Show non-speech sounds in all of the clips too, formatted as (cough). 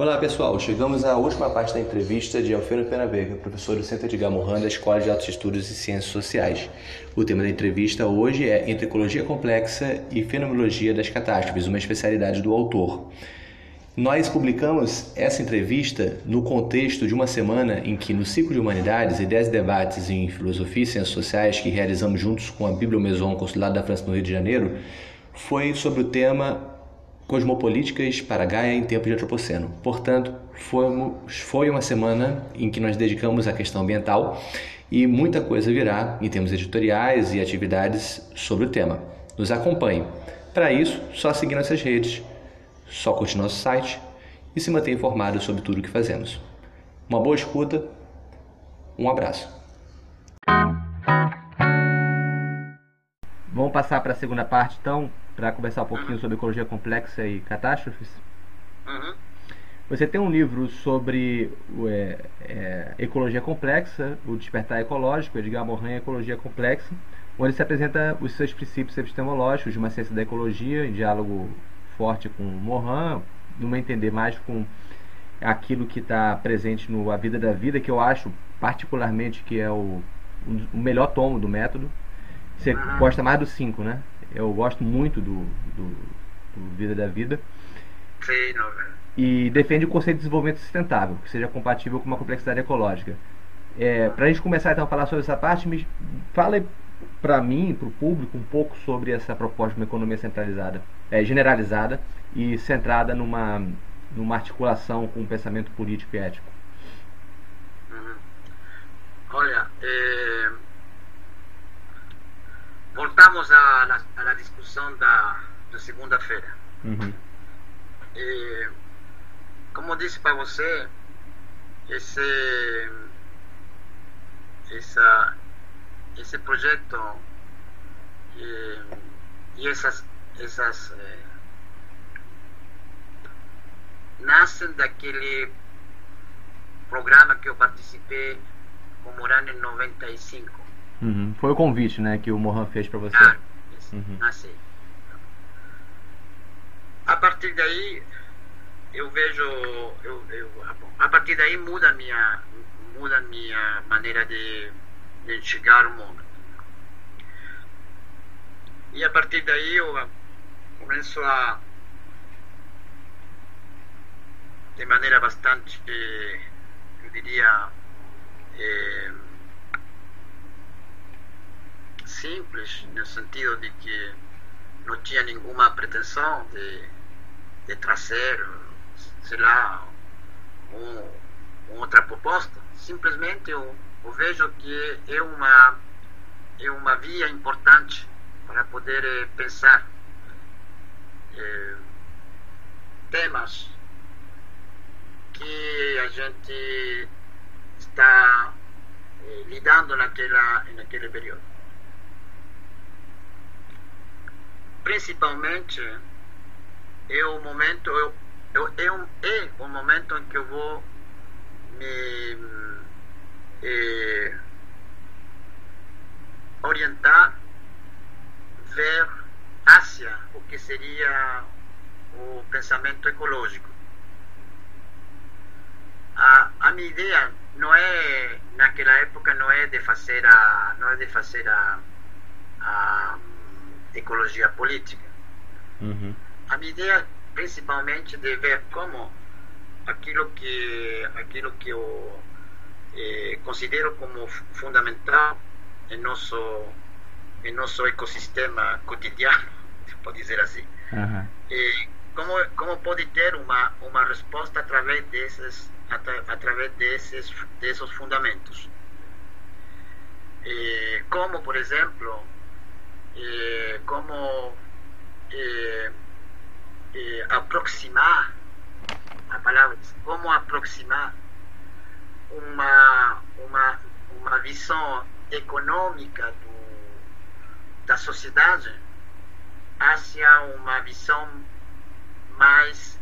Olá pessoal, chegamos à última parte da entrevista de Alfredo Pena Veiga, professor do Centro de Gamorran da Escola de Altos Estudos e Ciências Sociais. O tema da entrevista hoje é Entre Ecologia Complexa e Fenomenologia das Catástrofes, uma especialidade do autor. Nós publicamos essa entrevista no contexto de uma semana em que, no ciclo de Humanidades, Ideias e Debates em Filosofia e Ciências Sociais, que realizamos juntos com a Bibliomaison Consulado da França no Rio de Janeiro, foi sobre o tema Cosmopolíticas para Gaia em Tempo de Antropoceno. Portanto, foi uma semana em que nós dedicamos à questão ambiental e muita coisa virá em termos editoriais e atividades sobre o tema. Nos acompanhe. Para isso, só seguir nossas redes, só curtir nosso site e se manter informado sobre tudo o que fazemos. Uma boa escuta, um abraço. Vamos passar para a segunda parte então para conversar um pouquinho sobre ecologia complexa e catástrofes. Uhum. Você tem um livro sobre é, é, ecologia complexa, o Despertar Ecológico, Edgar Morin, Ecologia Complexa, onde se apresenta os seus princípios epistemológicos de uma ciência da ecologia, em diálogo forte com Morin, numa entender mais com aquilo que está presente no A Vida da Vida, que eu acho particularmente que é o, o melhor tomo do método. Você uhum. gosta mais do 5, né? Eu gosto muito do, do, do Vida da Vida. Sim, não, E defende o conceito de desenvolvimento sustentável, que seja compatível com uma complexidade ecológica. É, para a gente começar então a falar sobre essa parte, me fala para mim, para o público, um pouco sobre essa proposta de uma economia centralizada, é, generalizada e centrada numa, numa articulação com o pensamento político e ético. Uhum. Olha, é voltamos à, à discussão da, da segunda-feira. Uhum. como disse para você, esse, essa, esse projeto e, e essas, essas é, nascem daquele programa que eu participei com Morano em 95 Uhum. Foi o convite, né, que o Mohan fez para você. Ah, uhum. ah, sim. A partir daí, eu vejo, eu, eu, a partir daí muda minha, muda minha maneira de, de enxergar mundo. E a partir daí eu começo a, de maneira bastante, eu diria, eh, simples, no sentido de que não tinha nenhuma pretensão de, de trazer, sei lá, um, outra proposta. Simplesmente eu, eu, vejo que é uma, é uma via importante para poder eh, pensar eh, temas que a gente está eh, lidando naquela, naquele período. Principalmente é o momento eu, eu, é, é o momento em que eu vou me é, orientar ver hacia o que seria o pensamento ecológico. A, a minha ideia não é naquela época não é de fazer a não é de fazer a, a ecologia política. Uhum. A minha ideia, principalmente, de ver como aquilo que, aquilo que eu eh, considero como fundamental em nosso, em nosso ecossistema cotidiano, pode dizer assim. Uhum. E como, como pode ter uma, uma resposta através desses, através desses, desses fundamentos. E como, por exemplo, eh, como eh, eh, aproximar a palavra como aproximar uma uma uma visão econômica do, da sociedade hacia uma visão mais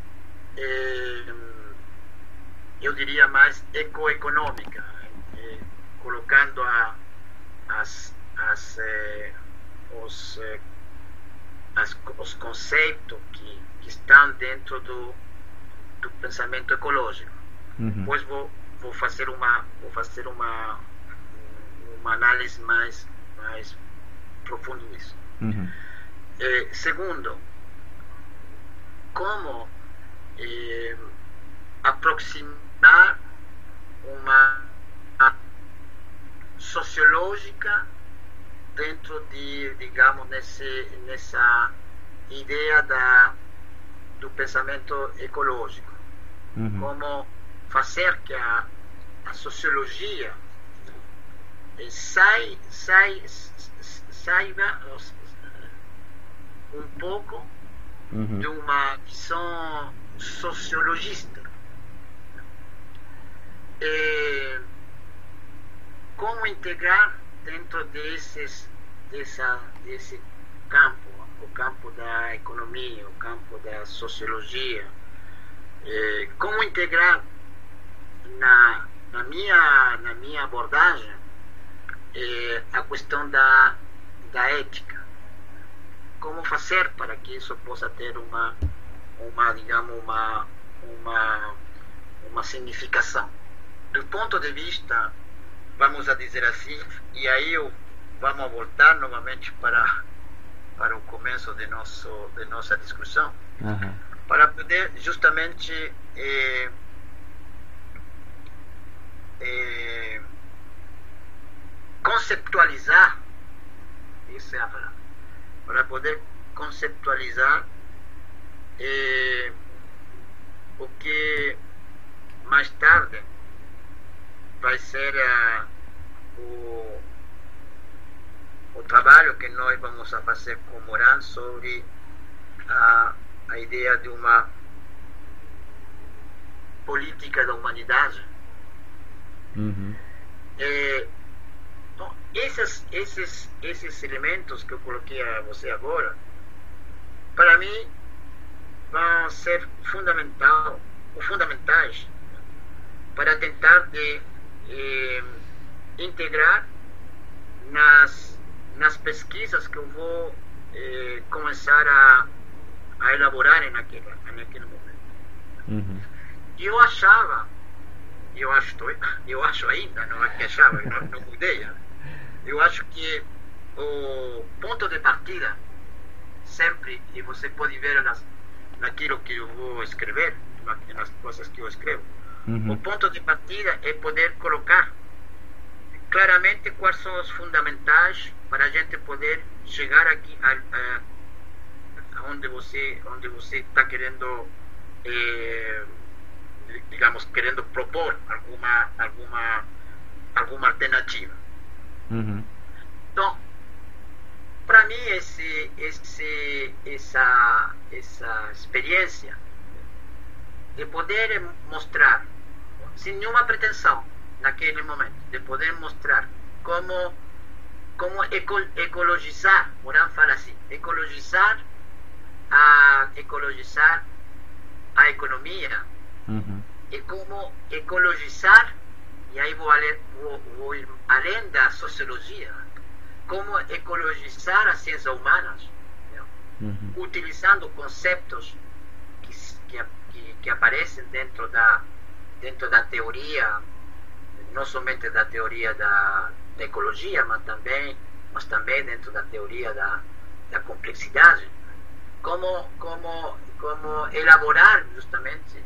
eu diria mais ecoeconômica colocando a, as, as os, eh, as, os conceitos que, que estão dentro do, do pensamento ecológico. Uhum. Depois vou, vou fazer uma vou fazer uma uma análise mais mais profunda disso. Uhum. Eh, segundo, como eh, aproximar uma sociológica dentro de, digamos, nesse, nessa ideia da, do pensamento ecológico. Uhum. Como fazer que a, a sociologia sai, sai, saiba um pouco uhum. de uma visão sociologista. E como integrar dentro desses, dessa, desse campo, o campo da economia, o campo da sociologia, eh, como integrar na, na, minha, na minha abordagem eh, a questão da, da ética. Como fazer para que isso possa ter uma, uma digamos, uma, uma, uma significação. Do ponto de vista vamos a dizer assim, e aí eu, vamos voltar novamente para, para o começo de, nosso, de nossa discussão, uhum. para poder justamente eh, eh, conceptualizar, isso é a palavra, para poder conceptualizar eh, o que mais tarde vai ser uh, o, o trabalho que nós vamos a fazer com Moran sobre a, a ideia de uma política da humanidade. Uhum. É, bom, esses, esses, esses elementos que eu coloquei a você agora, para mim, vão ser fundamental, fundamentais para tentar de eh, integrar nas, nas pesquisas que eu vou eh, começar a, a elaborar naquele, naquele momento. Uhum. Eu achava, eu acho, eu acho ainda, não é que achava, não, não mudei, eu acho que o ponto de partida sempre, e você pode ver nas, naquilo que eu vou escrever, nas coisas que eu escrevo, Uhum. O ponto de partida é poder colocar claramente quais são os fundamentais para a gente poder chegar aqui a, a, a onde você onde você está querendo eh, digamos querendo propor alguma alguma alguma alternativa uhum. então para mim esse esse essa essa experiência de poder mostrar sem nenhuma pretensão naquele momento, de poder mostrar como, como eco, ecologizar, Moran fala assim, ecologizar a, ecologizar a economia uhum. e como ecologizar, e aí vou, além, vou, vou além da sociologia, como ecologizar as ciências humanas, uhum. utilizando conceitos que, que, que aparecem dentro da dentro da teoria, não somente da teoria da, da ecologia, mas também, mas também dentro da teoria da, da complexidade, como, como, elaborar justamente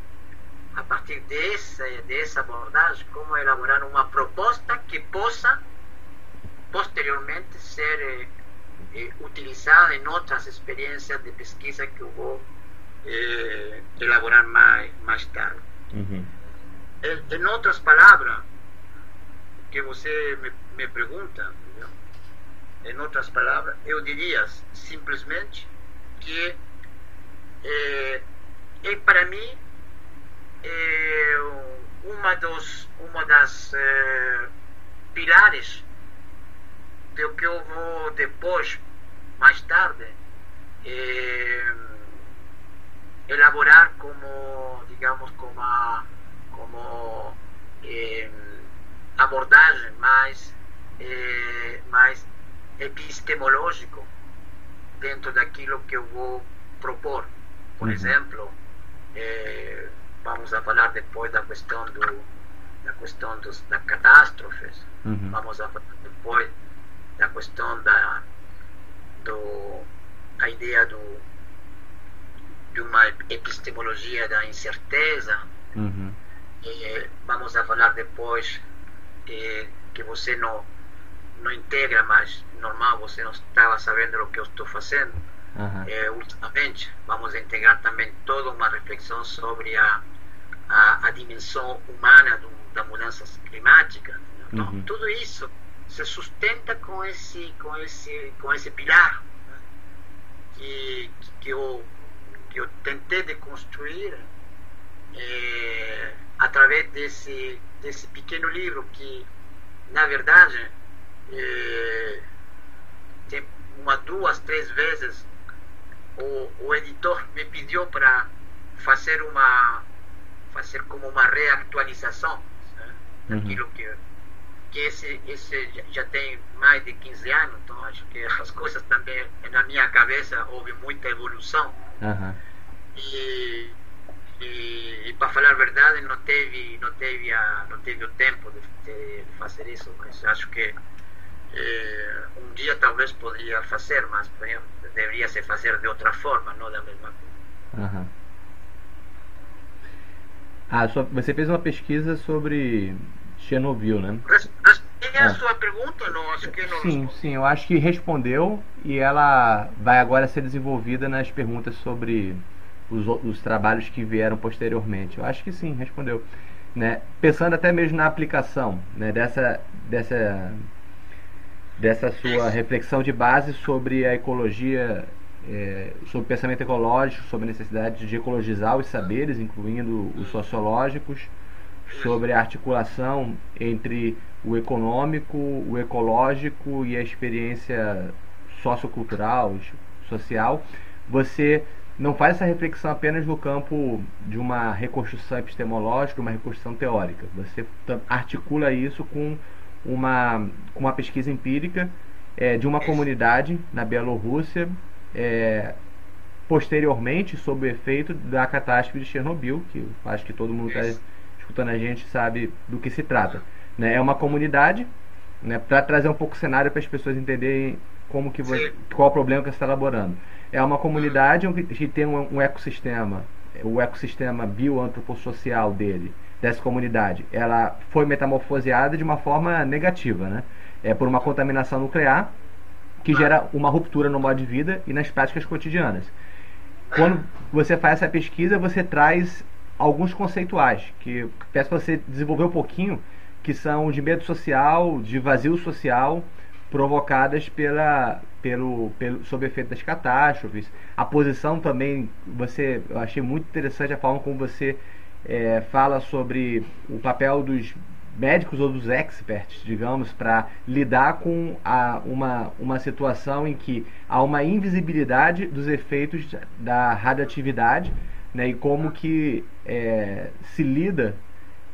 a partir dessa, dessa abordagem, como elaborar uma proposta que possa posteriormente ser eh, eh, utilizada em outras experiências de pesquisa que eu vou eh, elaborar mais, mais tarde. Em outras palavras, que você me, me pergunta, em outras palavras, eu diria simplesmente que é, é para mim é uma dos uma das é, pilares do que eu vou depois mais tarde é, elaborar como digamos como a como eh, abordagem mais, eh, mais epistemológico dentro daquilo que eu vou propor. Por uhum. exemplo, eh, vamos a falar depois da questão do da questão dos, das catástrofes, uhum. vamos a falar depois da questão da do a ideia do de uma epistemologia da incerteza. Uhum. E, vamos a falar depois que, que você não não integra, mas normal, você não estava sabendo o que eu estou fazendo. Uhum. É, ultimamente, vamos integrar também toda uma reflexão sobre a, a, a dimensão humana do, da mudança climática. Então, uhum. tudo isso se sustenta com esse, com esse, com esse pilar né? que, que, eu, que eu tentei de construir é, através desse, desse pequeno livro que, na verdade, é, tem uma, duas, três vezes o, o editor me pediu para fazer uma fazer como uma reatualização né, uhum. daquilo que que esse, esse já tem mais de 15 anos, então acho que as coisas também na minha cabeça houve muita evolução. Uhum. E, e, e para falar a verdade não teve não teve a, não teve o tempo de, de fazer isso, mas acho que eh, um dia talvez poderia fazer, mas deveria se fazer de outra forma, não da mesma forma. Uhum. Ah, você fez uma pesquisa sobre Chernobyl, né? Respondi a é. sua pergunta, não? Acho que não sim, sim, eu acho que respondeu e ela vai agora ser desenvolvida nas perguntas sobre os, os trabalhos que vieram posteriormente. Eu acho que sim, respondeu. Né? Pensando até mesmo na aplicação né? dessa, dessa dessa sua reflexão de base sobre a ecologia, é, sobre o pensamento ecológico, sobre a necessidade de ecologizar os saberes, incluindo os sociológicos, sobre a articulação entre o econômico, o ecológico e a experiência sociocultural, social. Você não faz essa reflexão apenas no campo de uma reconstrução epistemológica, uma reconstrução teórica. Você articula isso com uma, uma pesquisa empírica é, de uma comunidade na Bielorrússia, é, posteriormente, sob o efeito da catástrofe de Chernobyl, que acho que todo mundo está escutando a gente sabe do que se trata. Né? É uma comunidade, né, para trazer um pouco o cenário para as pessoas entenderem como que você, qual o problema que você está elaborando. É uma comunidade que tem um, ecossistema, o ecossistema bioantropossocial dele, dessa comunidade, ela foi metamorfoseada de uma forma negativa, né? É por uma contaminação nuclear que gera uma ruptura no modo de vida e nas práticas cotidianas. Quando você faz essa pesquisa, você traz alguns conceituais que peço para você desenvolver um pouquinho, que são de medo social, de vazio social, provocadas pela, pelo, pelo, sob efeito das catástrofes. A posição também, você, eu achei muito interessante a forma como você é, fala sobre o papel dos médicos ou dos experts, digamos, para lidar com a, uma, uma situação em que há uma invisibilidade dos efeitos da radioatividade né, e como que é, se lida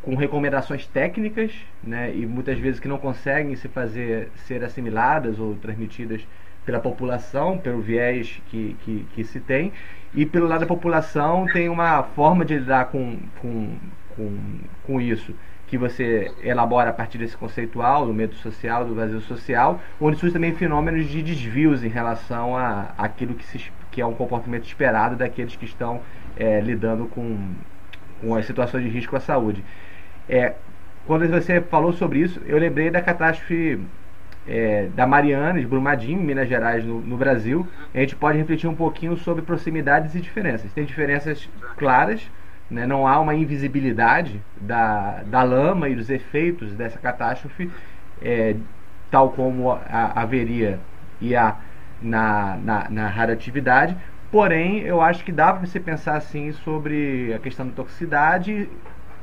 com recomendações técnicas né, e muitas vezes que não conseguem se fazer ser assimiladas ou transmitidas pela população, pelo viés que, que, que se tem, e pelo lado da população tem uma forma de lidar com, com, com, com isso que você elabora a partir desse conceitual, do medo social, do vazio social, onde surgem também fenômenos de desvios em relação a aquilo que, que é um comportamento esperado daqueles que estão é, lidando com, com as situações de risco à saúde. É, quando você falou sobre isso, eu lembrei da catástrofe é, da Mariana, de Brumadinho, Minas Gerais, no, no, Brasil, a gente pode refletir um pouquinho sobre proximidades e diferenças. Tem diferenças claras, né? não há uma invisibilidade da, da lama e dos efeitos dessa catástrofe, é, tal como a, haveria e há na, na, na radioatividade. Porém, eu acho que dá para você pensar assim sobre a questão da toxicidade,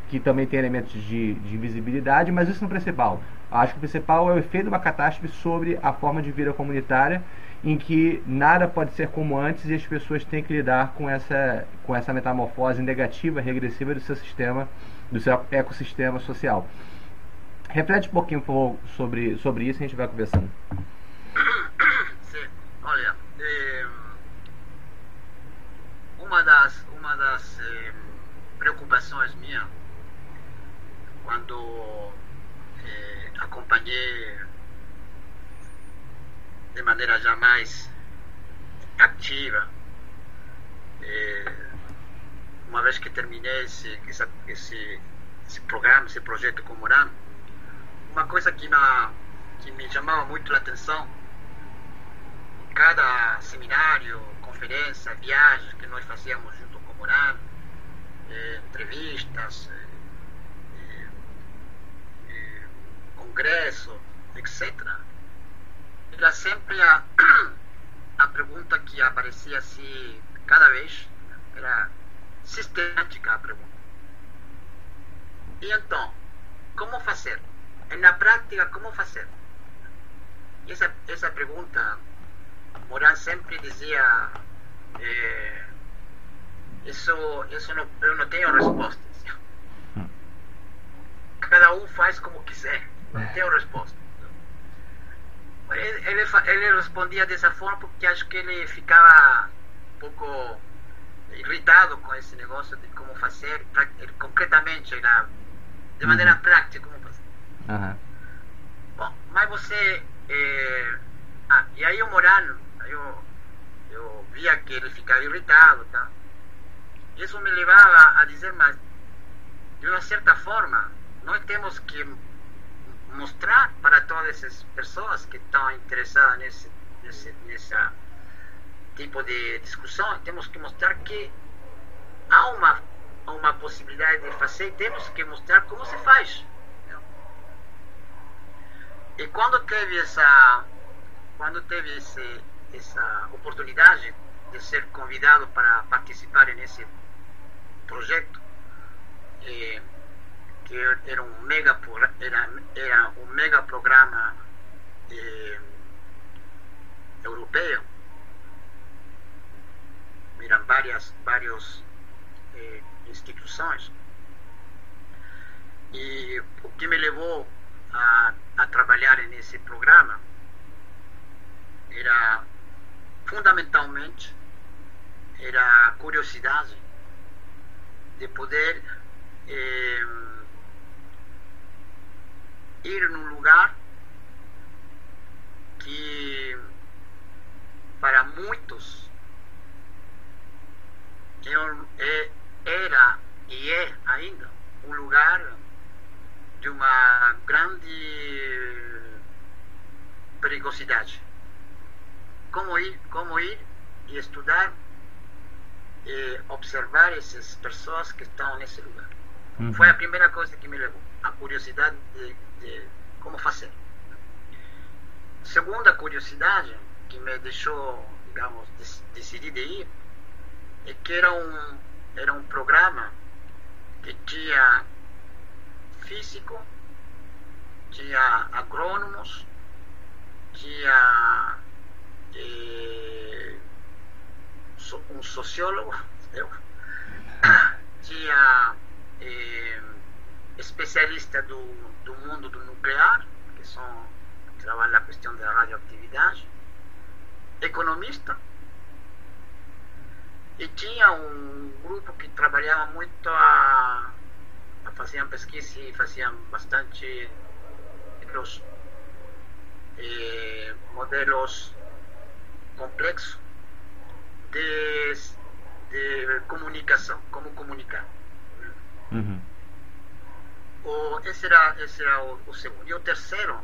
que também tem elementos de, de invisibilidade, mas isso não é o principal. Acho que o principal é o efeito de uma catástrofe sobre a forma de vida comunitária, em que nada pode ser como antes e as pessoas têm que lidar com essa, com essa metamorfose negativa, regressiva do seu sistema, do seu ecossistema social. Reflete um pouquinho sobre, sobre isso e a gente vai conversando. (coughs) Sim, olha, é, uma das, uma das preocupações preocupações minhas quando eh, acompanhei de maneira já mais ativa eh, uma vez que terminei esse, esse, esse, programa, esse projeto com Morano, uma coisa que, na, que me chamava muito a atenção, em cada seminário, conferência, viagem que nós fazíamos junto com Morano, eh, entrevistas, eh, congresso, etc. Era sempre a, (clears throat) a pergunta que aparecia assim cada vez, era sistemática a pergunta. E então, como fazer? Na prática, como fazer? Essa, essa pergunta, Moran sempre dizia: eh, isso, isso não, eu não tenho resposta. Cada um faz como quiser, não tenho resposta. Ele, ele, ele respondia dessa forma porque acho que ele ficava um pouco irritado com esse negócio de como fazer concretamente, na, de maneira uhum. prática, como fazer. Uhum. Bom, mas você. Eh, ah, e aí o Morano, eu, eu via que ele ficava irritado, tá? Isso me levava a dizer, mas de uma certa forma, nós temos que mostrar para todas essas pessoas que estão interessadas nesse, nesse, nessa tipo de discussão, temos que mostrar que há uma, uma possibilidade de fazer, temos que mostrar como se faz. E quando teve essa, quando teve esse, essa oportunidade de ser convidado para participar nesse projeto, eh, que era um mega era, era um mega programa eh, eram várias vários eh, instituições e o que me levou a, a trabalhar nesse programa? Era fundamentalmente era a curiosidade de poder eh, ir num lugar que para muitos é, era e é ainda um lugar de uma grande perigosidade. Como ir, como ir e estudar e observar essas pessoas que estão nesse lugar. Uhum. Foi a primeira coisa que me levou, a curiosidade de, de como fazer. Segunda curiosidade que me deixou, digamos, decidir ir é que era um, era um programa que tinha físico, tinha agrônomos, tinha eh, um sociólogo, (laughs) eu, tinha eh, especialista do, do mundo do nuclear, que são que na questão da radioatividade, economista, e tinha um grupo que trabalhava muito a, a faziam pesquisa e faziam bastante modelos, eh, modelos complexos de, de comunicação, como comunicar. Uhum. O, esse era, esse era o, o, segundo. E o terceiro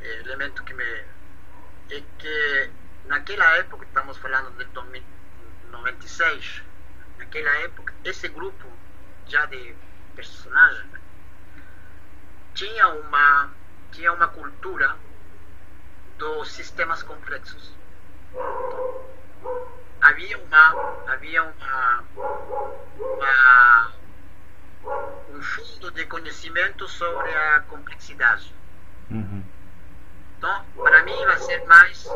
eh, elemento que me. é que naquela época, estamos falando de 2000, 96, naquela época, esse grupo já de personagens tinha uma tinha uma cultura dos sistemas complexos. Havia uma havia uma, uma um fundo de conhecimento sobre a complexidade. Uhum. Então, para mim vai ser mais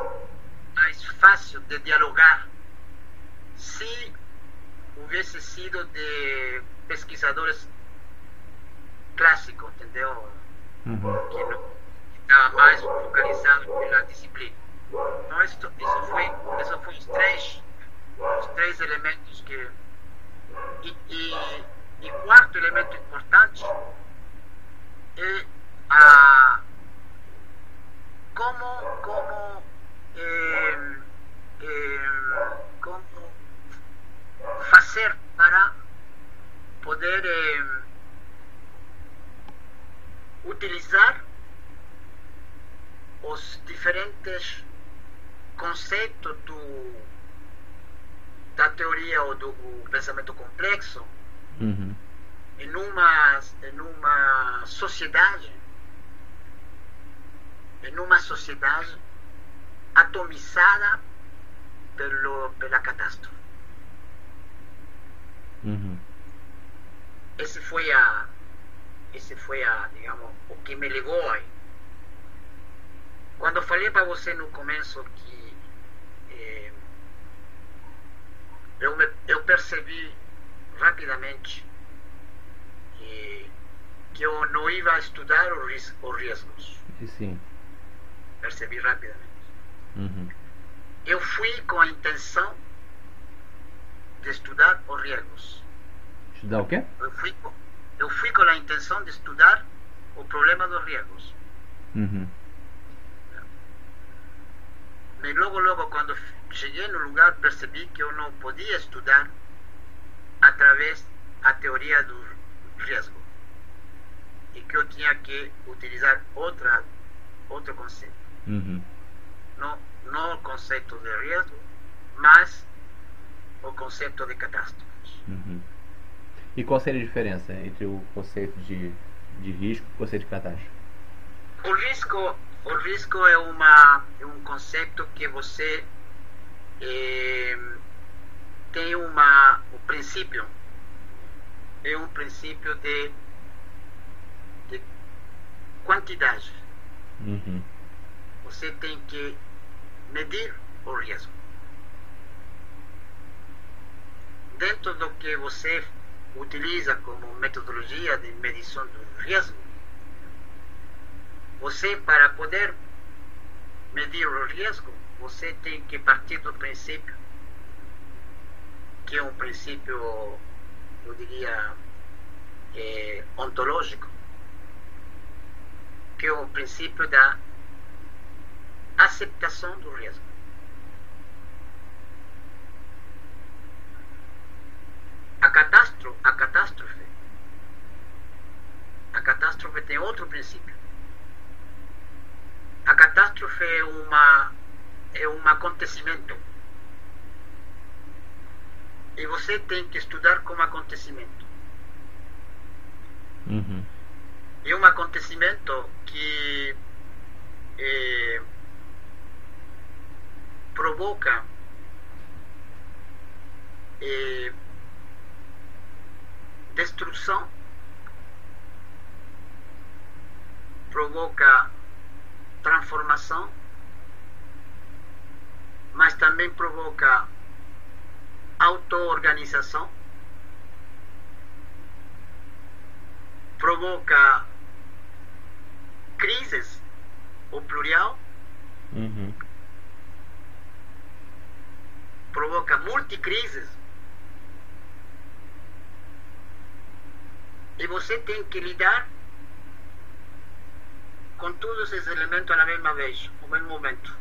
mais fácil de dialogar se houvesse sido de pesquisadores clássicos, entendeu? Uhum. Que não estava mais focalizado pela disciplina. Então, isso, isso, foi, isso foi os três, os três elementos que. E, e, quarto elemento importante é a como como eh, eh, como fazer para poder eh, utilizar os diferentes conceitos do, da teoria ou do pensamento complexo uhum. em, uma, em uma sociedade em uma sociedade atomizada pelo, pela catástrofe. Uhum. Esse foi a esse foi a, digamos, o que me levou aí. Quando eu falei para você no começo que eh, eu, me, eu percebi rapidamente que, que eu não ia estudar os, os riscos. Sim. Percebi rapidamente. Uhum. Eu fui com a intenção de estudar os riscos. Estudar o quê? Eu fui, eu fui com a intenção de estudar o problema dos riscos. Uhum. Mas logo, logo, quando cheguei no lugar, percebi que eu não podia estudar através da teoria do risco. E que eu tinha que utilizar outra, outro conceito. Uhum. Não, não o conceito de risco, mas o conceito de catástrofes. Uhum. E qual seria a diferença entre o conceito de, de risco e o conceito de catástrofe? O risco, o risco é, uma, é um conceito que você eh, tem uma, o princípio, é um princípio de, de quantidade. Uhum. Você tem que medir o risco. Dentro do que você utiliza como metodologia de medição do risco, você, para poder medir o risco, você tem que partir do princípio, que é um princípio, eu diria, é, ontológico, que é o princípio da aceitação do risco. A catástrofe, a catástrofe, a catástrofe tem outro princípio. A catástrofe é uma é um acontecimento. E você tem que estudar como acontecimento. Uhum. É um acontecimento que é, provoca é, destruição, provoca transformação, mas também provoca auto-organização, provoca crises, o plural, Uhum. provoca multicrises. E você tem que lidar com todos esses elementos à mesma vez, no mesmo momento.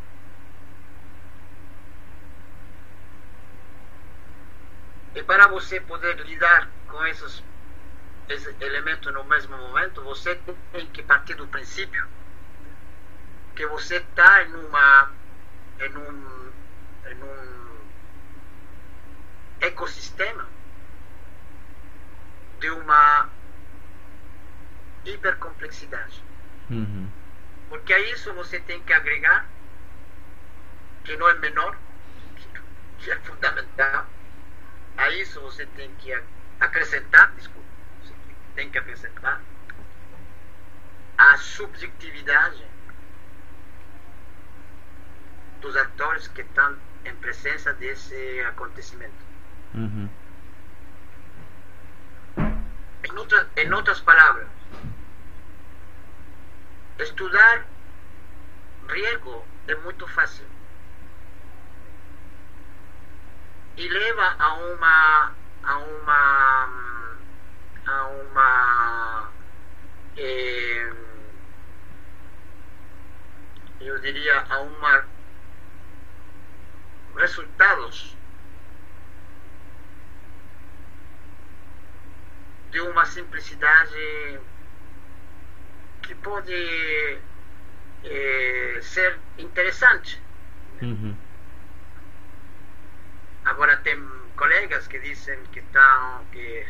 E para você poder lidar com esses, esses elementos no mesmo momento, você tem que partir do princípio que você está em uma em um, em um ecossistema de uma hipercomplexidade. Uhum. Porque a isso você tem que agregar, que não é menor, que é fundamental. A isso você tem que acrescentar, desculpa, você tem que acrescentar a subjetividade dos atores que estão em presença desse acontecimento. Uhum. Em, outra, em outras palavras, estudar riesgo é muito fácil e leva a uma a uma a uma eh, eu diria a uma resultados de uma simplicidade que pode eh, ser interessante uhum. Agora tem colegas que dizem que estão que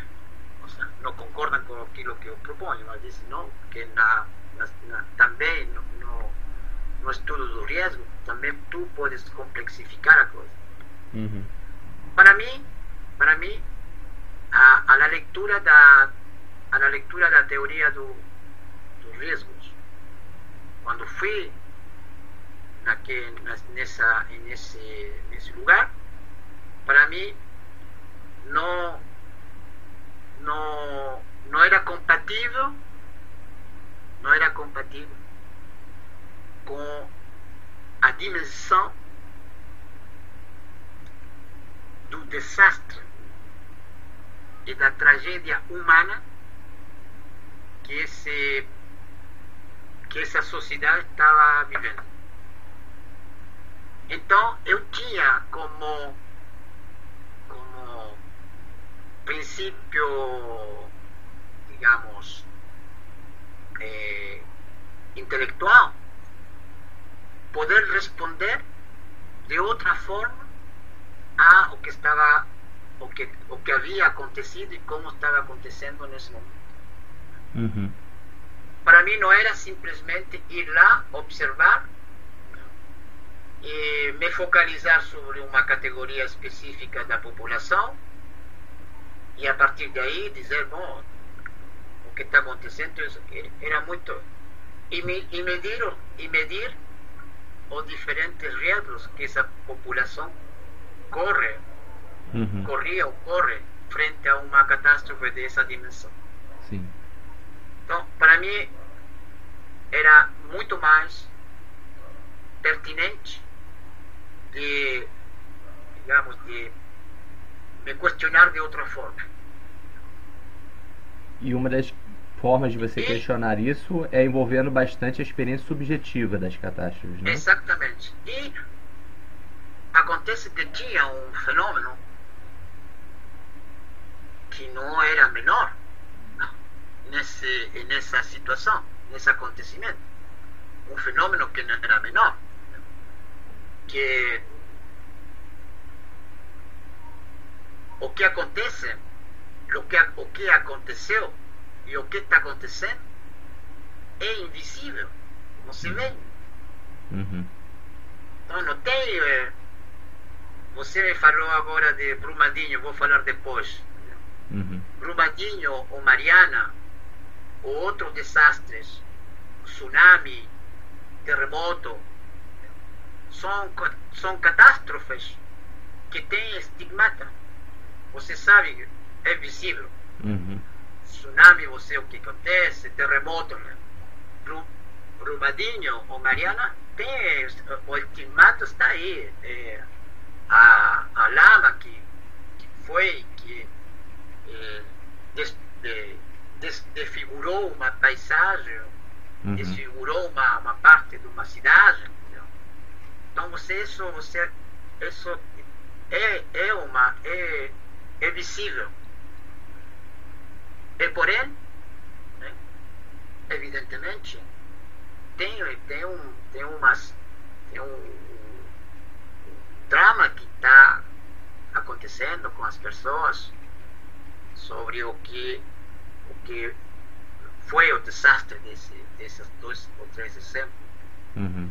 sea, não concordam com aquilo que eu proponho, mas dizem não, que na, na, na também no, no, no, estudo do risco também tu podes complexificar a coisa. Uhum. Para mim, para mim a, a la lectura da a la lectura da teoria do, dos riscos quando fui naque, nessa nesse nesse lugar para mim não não não era compatível não era compatível com a dimensão do desastre e da tragédia humana que esse que essa sociedade estava vivendo. Então eu tinha como princípio, digamos, eh, intelectual, poder responder de outra forma a o que estava o que, o que havia acontecido e como estava acontecendo nesse momento. Uhum. Para mim não era simplesmente ir lá, observar e me focalizar sobre uma categoria específica da população e a partir daí dizer, bom, o que está acontecendo aqui. Era muito. E, me, e, medir, e medir os diferentes riscos que essa população corre uhum. corria ou corre frente a uma catástrofe dessa dimensão. Sim. Então, para mim, era muito mais pertinente de, digamos, de me questionar de outra forma. E uma das formas de você e, questionar isso é envolvendo bastante a experiência subjetiva das catástrofes, né? Exatamente. E acontece que tinha um fenômeno que não era menor nesse, nessa situação, nesse acontecimento. Um fenômeno que não era menor. Que o que acontece, o que, o que aconteceu e o que está acontecendo é invisível, não se vê. Uhum. Então não tem. É, você me falou agora de Brumadinho, vou falar depois. Uhum. Brumadinho ou Mariana, ou outros desastres, tsunami, terremoto, são, são catástrofes que têm estigmata. Você sabe, é visível. Uhum. Tsunami, você o que acontece, terremoto, né? Brumadinho ou Mariana, tem, o estigmata está aí. É, a, a lama que, que foi, que eh, des, de, des, desfigurou uma paisagem, uhum. desfigurou uma, uma parte de uma cidade. Entendeu? Então você isso, você isso é, é uma é, é visível. E porém, né, evidentemente, tem, tem, um, tem, umas, tem um, um drama que está acontecendo com as pessoas sobre o que, o que foi o desastre desse, desses dois ou três exemplos. Uhum.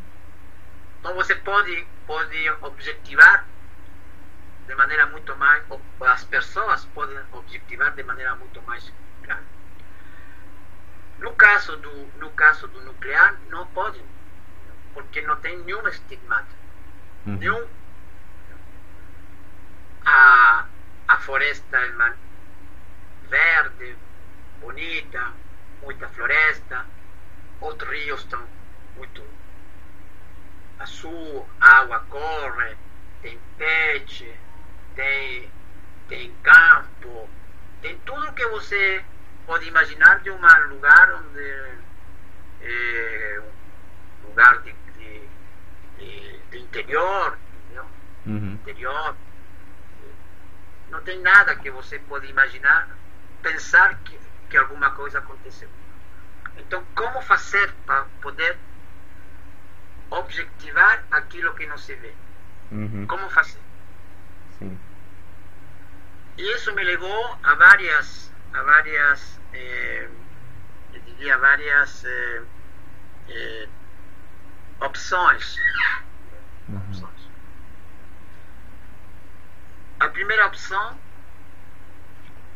Então você pode, pode objetivar de maneira muito mais, as pessoas podem objetivar de maneira muito mais clara. No caso do, no caso do nuclear, não pode, porque não tem nenhum estigmata. Uhum. Nenhum. A, a floresta verde, bonita, muita floresta, outros rios estão muito azul, água corre, tem peixe, tem, tem campo, tem tudo que você pode imaginar de um lugar onde é, um lugar de, de, de do interior, uhum. interior. Não tem nada que você pode imaginar, pensar que, que alguma coisa aconteceu. Então, como fazer para poder objetivar aquilo que não se vê? Uhum. Como fazer? Sim. Isso me levou a várias, a várias, eh, eu diria, várias eh, eh, opções. Uhum. opções. A primeira opção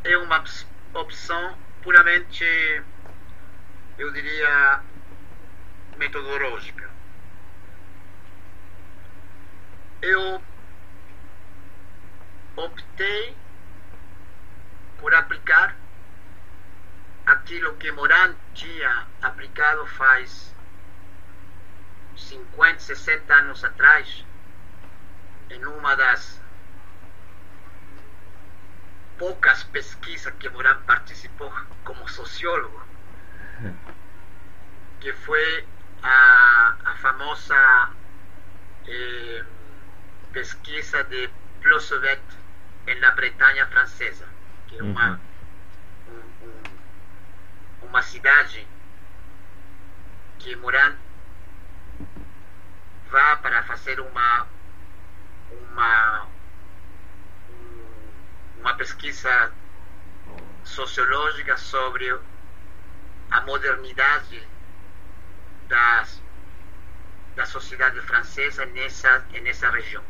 é uma opção puramente, eu diria, metodológica. Eu optei por aplicar aquilo que Moran tinha aplicado faz 50, 60 anos atrás, em uma das poucas pesquisas que Moran participou como sociólogo, que foi a, a famosa eh, pesquisa de Plosovet na Bretanha francesa, que é uma, uhum. um, um, uma cidade que Moran vá para fazer uma uma uma pesquisa sociológica sobre a modernidade das, da sociedade francesa nessa nessa região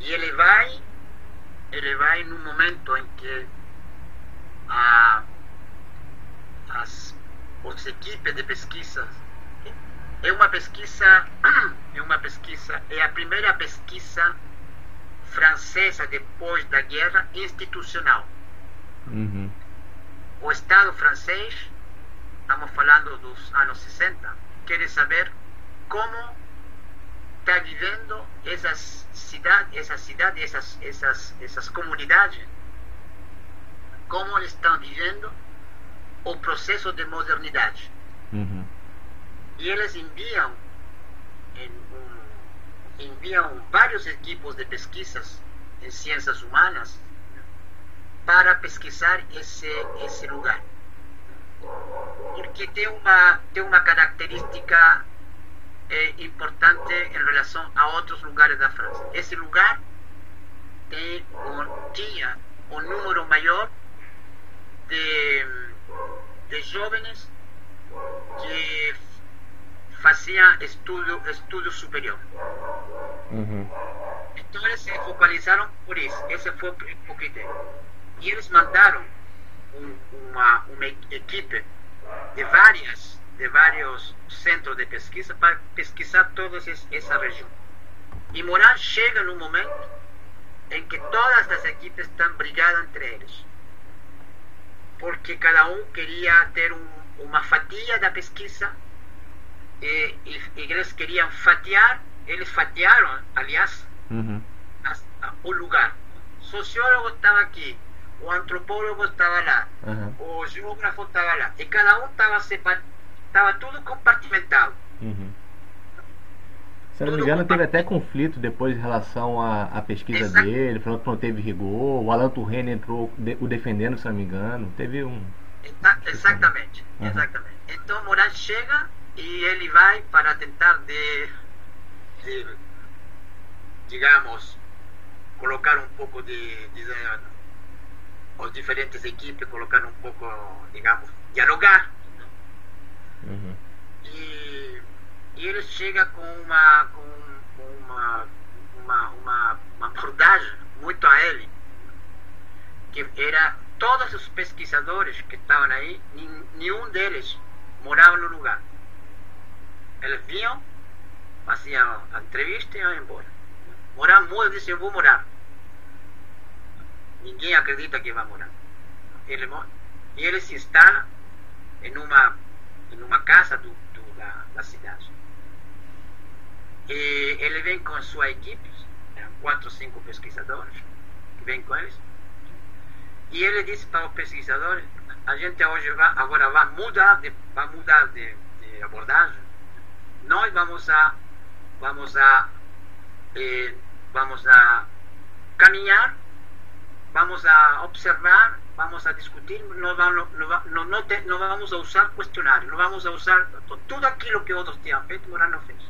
e ele vai ele vai num momento em que a, as os equipes de pesquisa é uma pesquisa (clears throat) é uma pesquisa é a primeira pesquisa francesa depois da guerra institucional uhum. o Estado francês estamos falando dos anos 60 quer saber como está vivendo essas cidades essas cidades essas essas essas comunidades como eles estão vivendo o processo de modernidade uhum e eles enviam um, enviam vários equipos de pesquisas em ciências humanas para pesquisar esse esse lugar. Porque tem uma tem uma característica é, importante em relação a outros lugares da França esse lugar tem um, tinha um número maior de, de jovens que fazia estudo, estudo superior. Uhum. Então eles se focalizaram por isso. Esse foi o critério. E eles mandaram um, uma, uma equipe de várias de vários centros de pesquisa para pesquisar toda essa região. E Moran chega no momento em que todas as equipes estão brigadas entre eles. Porque cada um queria ter um, uma fatia da pesquisa e, e, eles queriam fatiar, eles fatiaram, aliás, uhum. o lugar. O sociólogo estava aqui, o antropólogo estava lá, uhum. o geógrafo estava lá, e cada um estava separado, estava tudo compartimentado. Uhum. Se não me engano, teve até conflito depois em relação à, à pesquisa Exato. dele, falando que não teve rigor. O Alan Turrene entrou de, o defendendo, se não me engano. Teve um. Exa exatamente, uhum. exatamente. Então Moran chega e ele vai para tentar de, de digamos, colocar um pouco de, de, de, os diferentes equipes, colocar um pouco, digamos, dialogar. Uhum. E, e ele chega com uma, com, uma, uma, uma, uma abordagem muito a ele, que era todos os pesquisadores que estavam aí, nenhum deles morava no lugar. Eles vinham, faziam a entrevista e iam embora. Morar muda, disse, eu vou morar. Ninguém acredita que vai morar. Ele. E ele se instala em uma, em uma casa do, do da, da cidade. Ele vem com sua equipe, quatro ou cinco pesquisadores que vêm com eles. E ele disse para os pesquisadores, a gente hoje vai, agora vai mudar de, vai mudar de, de abordagem nós vamos a vamos a, eh, vamos a caminhar, vamos a observar, vamos a discutir, no, no, no, no, te, no vamos a usar questionário, não vamos a usar tudo aquilo que outros tinham feito, Morano fez.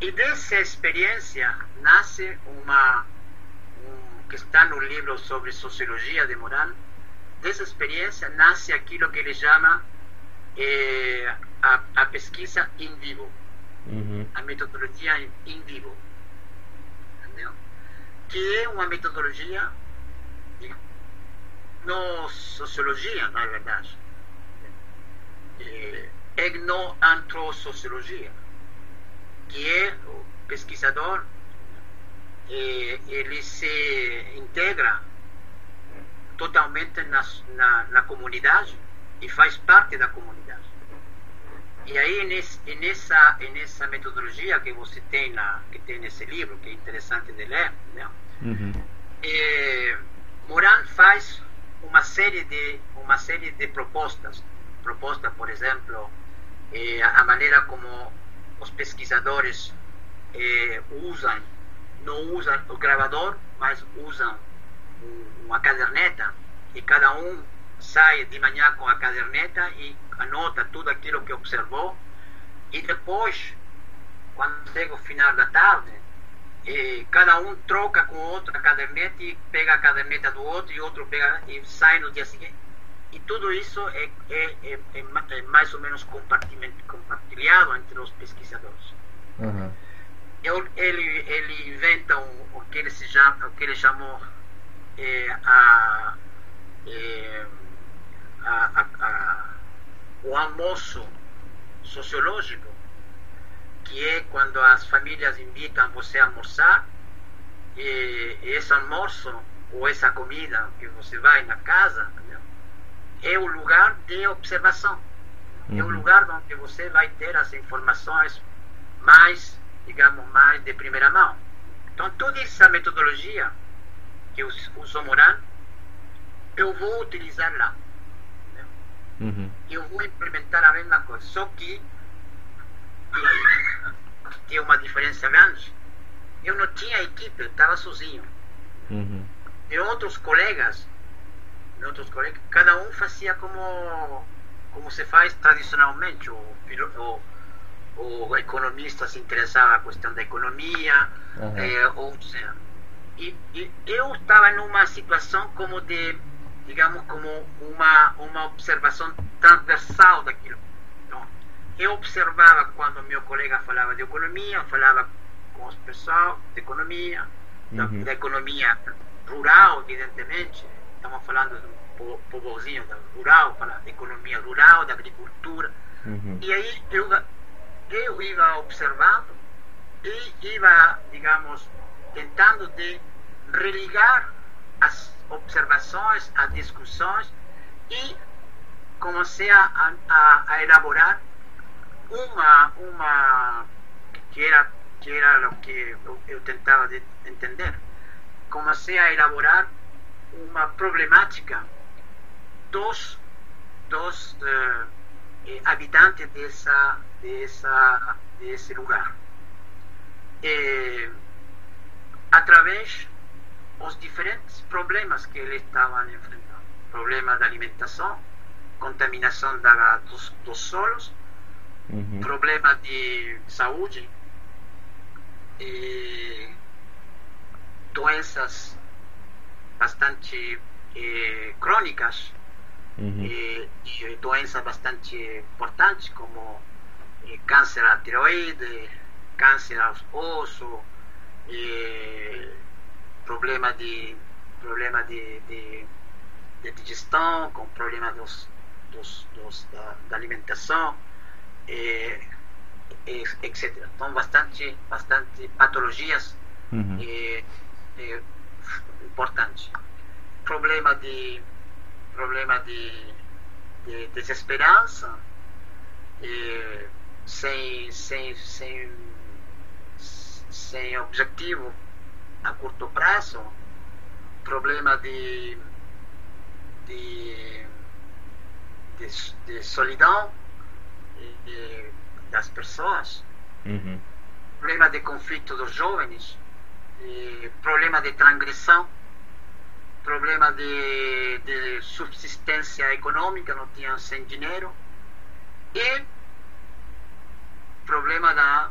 E dessa experiência nasce uma, um, que está no livro sobre sociologia de Moran, dessa experiência nasce aquilo que ele chama eh, a, a, pesquisa in vivo, uhum. a metodologia in vivo, entendeu? que é uma metodologia não sociologia, na verdade, é, etnoantrosociologia, que é o pesquisador, é, ele se integra totalmente na, na, na comunidade e faz parte da comunidade. E aí nesse, nessa nessa metodologia que você tem na que tem nesse livro que é interessante de ler, né? Uhum. É, Moran faz uma série de uma série de propostas, proposta por exemplo é, a maneira como os pesquisadores é, usam não usam o gravador, mas usam uma caderneta. E cada um sai de manhã com a caderneta e anota tudo aquilo que observou. E depois, quando chega o final da tarde, e cada um troca com o outro a caderneta e pega a caderneta do outro e outro pega e sai no dia seguinte. E tudo isso é, é, é, é mais ou menos compartilhado entre os pesquisadores. Uhum. Ele, ele inventa um, o, que ele se chama, o que ele chamou é, a, é, a, a, o almoço sociológico, que é quando as famílias invitam você a almoçar, e esse almoço ou essa comida que você vai na casa é o lugar de observação. Uhum. É o uhum. lugar onde você vai ter as informações mais, digamos, mais de primeira mão. Então, toda essa metodologia que usou Moran, eu vou utilizar lá. Uhum. Eu vou implementar a mesma coisa. Só que tem uma diferença grande. Eu não tinha equipe, eu estava sozinho. Uhum. E outros colegas, outros colegas, cada um fazia como como se faz tradicionalmente. O, o, o economista se interessava a questão da economia, uhum. é, ou seja, e, e eu estava numa situação como de, digamos, como uma, uma observação transversal daquilo. Eu observava quando meu colega falava de economia, falava com os pessoal de economia, uhum. da, da, economia rural, evidentemente, estamos falando de um povozinho rural, falar de economia rural, da agricultura. Uhum. E aí eu, eu ia observando e ia, digamos, tentando de religar as observações, as discussões e comecei a, a, a elaborar uma, uma que era que era o que eu, tentava entender. Comecei a elaborar uma problemática dos, dos uh, habitantes dessa, dessa, desse lugar. E, através dos diferentes problemas que eles estavam enfrentando. Problema da alimentação, contaminação da, dos, dos solos, uhum. problema de saúde, e doenças bastante eh, crônicas uhum. e, e, doenças bastante importantes como eh, câncer à tireoide, câncer aos ossos, e problema de problema de, de, de digestão, com problema dos, dos, dos da, da, alimentação, e, e, etc. Então, bastante, bastante patologias uhum. e, e, importantes. Problema de problema de, de desesperança, sem, sem, sem sem objetivo a curto prazo, problema de, de, de, de solidão das pessoas, uhum. problema de conflito dos jovens, problema de transgressão, problema de, de subsistência econômica, não tinham sem dinheiro, e problema da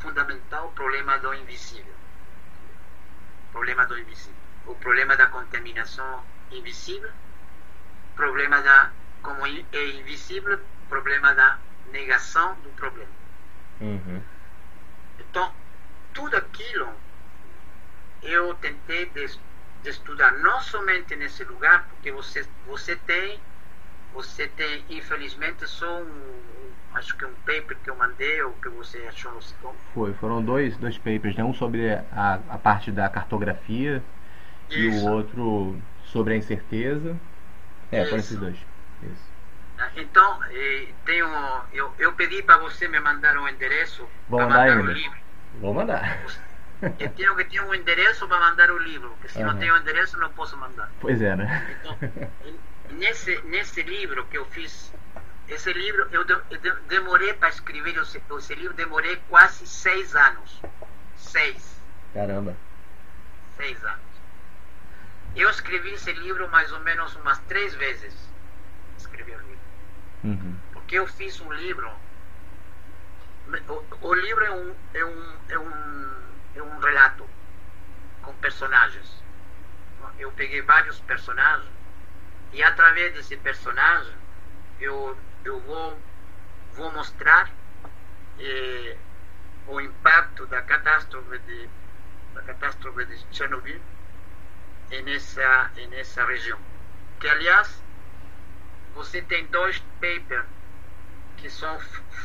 fundamental, problema do invisível. Problema do invisível. O problema da contaminação invisível, problema da, como é invisível, problema da negação do problema. Uhum. Então, tudo aquilo eu tentei de, de, estudar não somente nesse lugar, porque você, você tem, você tem, infelizmente, só um, acho que um paper que eu mandei ou que você achou. Foi, foram dois, dois papers, né? um sobre a, a parte da cartografia Isso. e o outro sobre a incerteza. É, Isso. foram esses dois. Isso. Então, tenho, eu, eu pedi para você me mandar um endereço para mandar ainda. o livro. Vou mandar. Eu tenho que ter um endereço para mandar o livro, porque se uhum. não tenho endereço não posso mandar. Pois é, né? Então, nesse, nesse livro que eu fiz, esse livro, eu, de, eu demorei para escrever esse, esse livro, demorei quase seis anos. Seis. Caramba. Seis anos. Eu escrevi esse livro mais ou menos umas três vezes. Uhum. Porque eu fiz um livro. O, o livro é um, é, um, é, um, é um relato com personagens. Eu peguei vários personagens e através desse personagem eu, eu vou, vou mostrar eh, o impacto da catástrofe de, da catástrofe de Chernobyl nessa, nessa região. Que, aliás, você tem dois papers que são,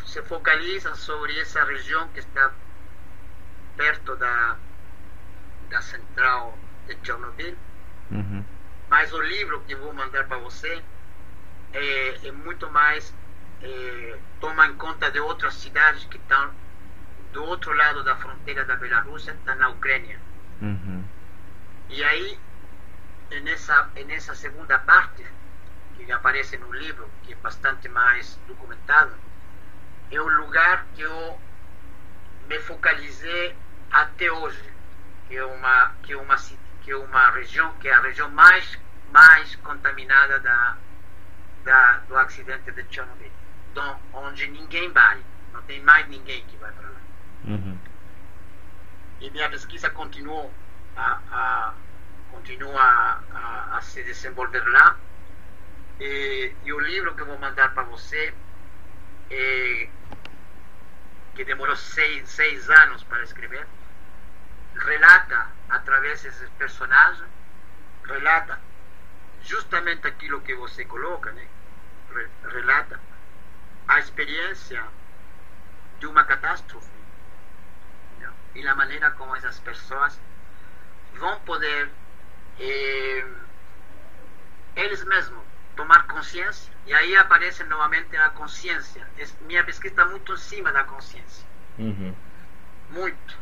se focalizam sobre essa região que está perto da, da central de Chernobyl. Uhum. Mas o livro que vou mandar para você é, é, muito mais é, toma em conta de outras cidades que estão do outro lado da fronteira da Bielorrússia, está na Ucrânia. Uhum. E aí, nessa, nessa segunda parte, que aparece no livro, que é bastante mais documentado, é o lugar que eu me focalizei até hoje, que é uma que é uma que é uma região que é a região mais mais contaminada da, da do acidente de Chernobyl, então, onde ninguém vai, não tem mais ninguém que vai para lá. Uhum. E minha pesquisa continuou a, a continua a, a se desenvolver lá e, e o livro que eu vou mandar para você, é, que demorou seis, seis anos para escrever, relata, através desses personagens, relata justamente aquilo que você coloca, né? relata a experiência de uma catástrofe não? e a maneira como essas pessoas vão poder eh, eles mesmos tomar consciência e aí aparece novamente a consciência. Minha pesquisa está muito em cima da consciência. Uhum. Muito.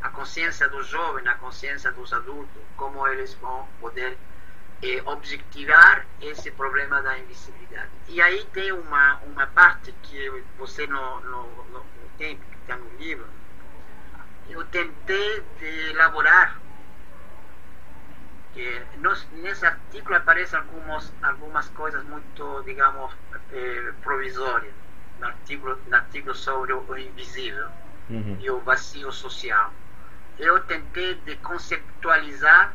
A consciência do jovem, a consciência dos adultos, como eles vão poder eh, objetivar esse problema da invisibilidade. E aí tem uma, uma parte que você não, não, não tem, que está no livro. Eu tentei elaborar que nos, nesse artigo aparecem algumas, algumas coisas muito, digamos, eh, provisórias, no artigo, no artigo sobre o invisível uhum. e o vazio social. Eu tentei de conceptualizar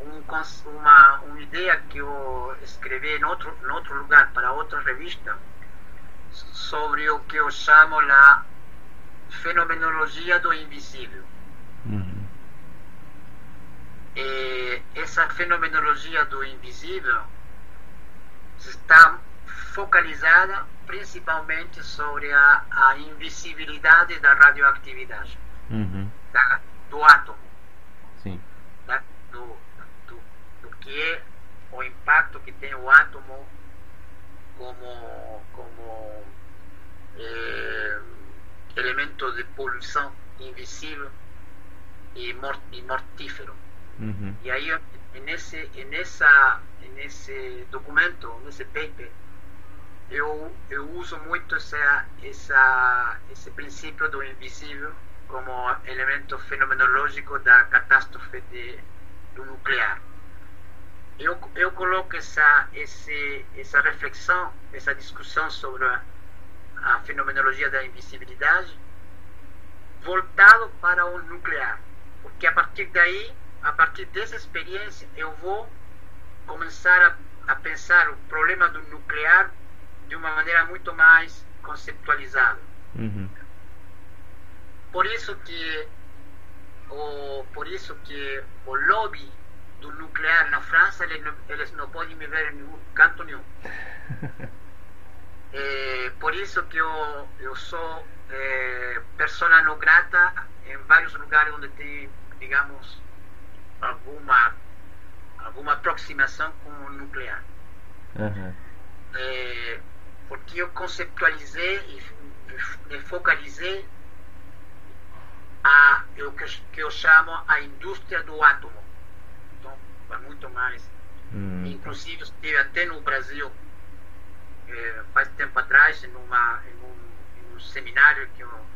um, uma, uma ideia que eu escrevi em outro, em outro lugar, para outra revista, sobre o que eu chamo a fenomenologia do invisível. Uhum eh, essa fenomenologia do invisível está focalizada principalmente sobre a, a invisibilidade da radioatividade uhum. da, do átomo Sim. Da, do, do, do, que é o impacto que tem o átomo como, como eh, elemento de poluição invisível e, mort, e mortífero Uhum. E aí, nesse, nessa, nesse documento, nesse paper, eu, eu uso muito essa, essa, esse princípio do invisível como elemento fenomenológico da catástrofe de, do nuclear. Eu, eu coloco essa, esse, essa reflexão, essa discussão sobre a, a fenomenologia da invisibilidade voltado para o nuclear, porque a partir daí, a partir dessa experiência, eu vou começar a, a pensar o problema do nuclear de uma maneira muito mais conceptualizada. Uhum. Por isso que o, por isso que o lobby do nuclear na França eles não, eles não podem me ver em nenhum canto nenhum. é, (laughs) por isso que eu, eu sou é, persona não grata em vários lugares onde tem, digamos, alguma alguma aproximação com o nuclear. Uhum. É, porque eu conceptualizei e, e focalizei a o que, que, eu chamo a indústria do átomo. Então, vai muito mais. Hum. Inclusive, estive até no Brasil, é, faz tempo atrás, numa, em, um, em um seminário que, eu,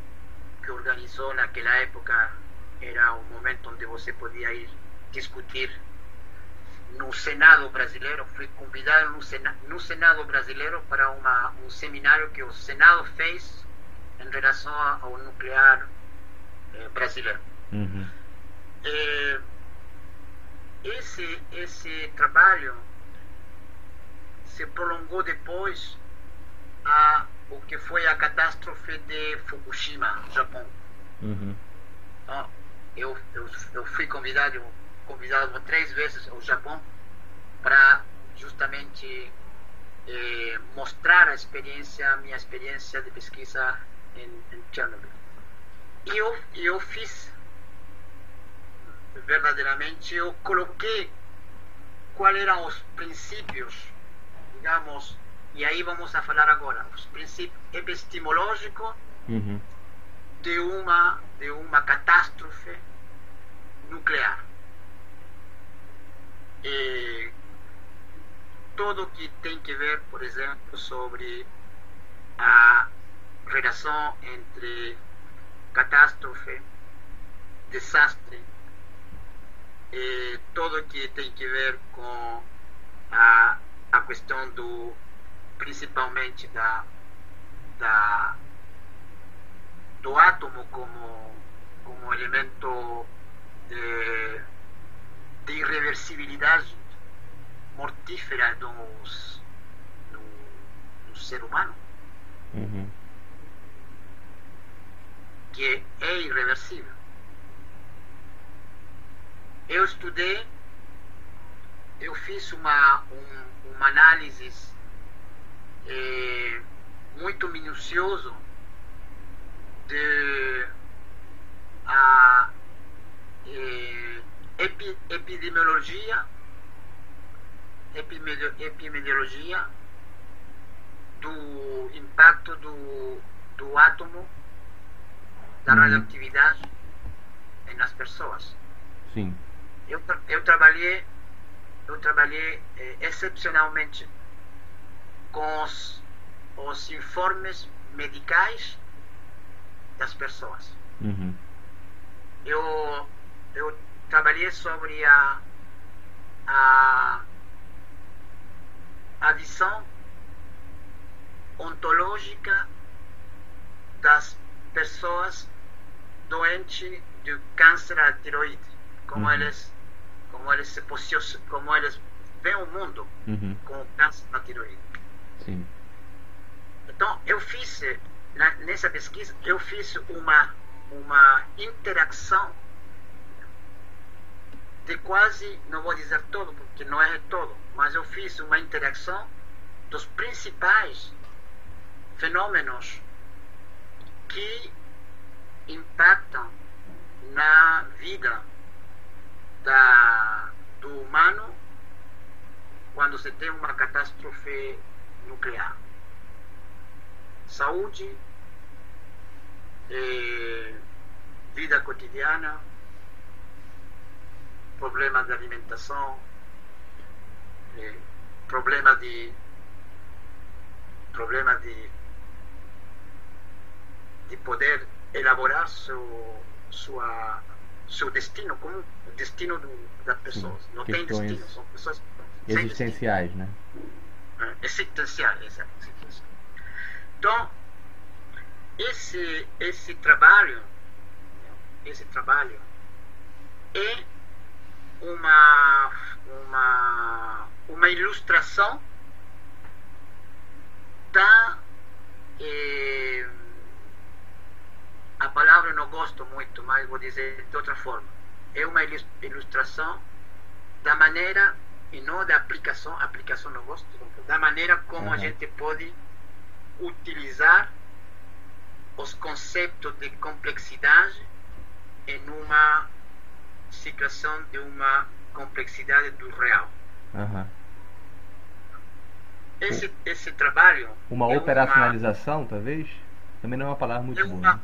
que organizou naquela época. Era um momento onde você podia ir discutir no Senado brasileiro, fui convidado no Senado, no Senado brasileiro para uma, um seminário que o Senado fez em relação ao nuclear eh, brasileiro. Uhum. Eh, esse, esse trabalho se prolongou depois a o que foi a catástrofe de Fukushima, Japão. Uhum. Então, eu, eu, eu fui convidado convidado três vezes ao Japão para justamente eh, mostrar a experiência, a minha experiência de pesquisa em, em Chernobyl. E eu, eu fiz, verdadeiramente, eu coloquei quais eram os princípios, digamos, e aí vamos a falar agora, os princípios epistemológicos uhum. de, uma, de uma catástrofe nuclear e tudo que tem que ver, por exemplo, sobre a relação entre catástrofe, desastre, e tudo que tem que ver com a, a questão do principalmente da, da do átomo como como elemento de de irreversibilidade mortífera dos, do, do ser humano. Uhum. Que é irreversível. Eu estudei, eu fiz uma, um, uma análise eh, muito minucioso de a eh, epi, epidemiologia, epidemiologia do impacto do, do átomo da uhum. radioatividade nas pessoas. Sim. Eu, eu trabalhei eu trabalhei eh, excepcionalmente com os, os informes medicais das pessoas. Uhum. Eu, eu trabalhei sobre a, a, a visão ontológica das pessoas doentes de câncer à tiroide, como uhum. eles como eles se posicionam, como eles veem o mundo uhum. com câncer na tiroide. Sim. Então eu fiz na, nessa pesquisa eu fiz uma uma interação de quase, não vou dizer todo, porque não é todo, mas eu fiz uma interação dos principais fenômenos que impactam na vida da, do humano quando se tem uma catástrofe nuclear. Saúde, eh, vida cotidiana, problema de alimentação, eh, problema de problema de, de poder elaborar seu, sua, seu destino como o destino do, das pessoas. Sim, Não tem destino, são pessoas existenciais, né? É, existenciais, exato. Então, esse, esse trabalho, esse trabalho é uma, uma, uma ilustração da eh, a palavra eu não gosto muito, mas vou dizer de outra forma. É uma ilustração da maneira, e não da aplicação, aplicação não gosto, da maneira como uhum. a gente pode utilizar os conceitos de complexidade em uma situação de uma complexidade do real. Uhum. Esse, esse trabalho. Uma é operacionalização, uma, talvez? Também não é uma palavra muito é boa. Uma, né?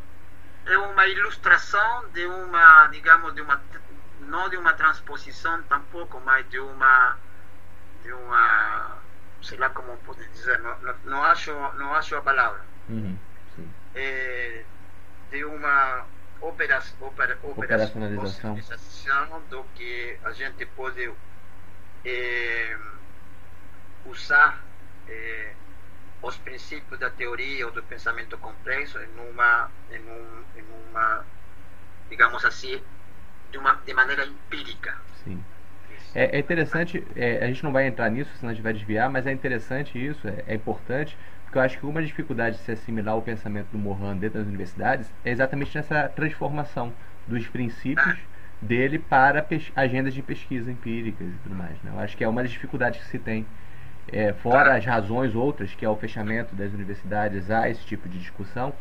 É uma ilustração de uma, digamos, de uma. Não de uma transposição, tampouco, mas de uma. De uma. Sei lá como pode dizer, não, não, não acho, não acho a palavra. Uhum, é, de uma opera, opera, operacionalização do que a gente pode é, usar é, os princípios da teoria ou do pensamento complexo em uma, em, um, em uma digamos assim, de, uma, de maneira empírica. Sim. É, é interessante, é, a gente não vai entrar nisso, senão a gente vai desviar, mas é interessante isso, é, é importante, porque eu acho que uma dificuldade de se assimilar o pensamento do Mohan dentro das universidades é exatamente nessa transformação dos princípios dele para agendas de pesquisa empíricas e tudo mais. Né? Eu acho que é uma das dificuldades que se tem é, fora as razões outras, que é o fechamento das universidades a esse tipo de discussão,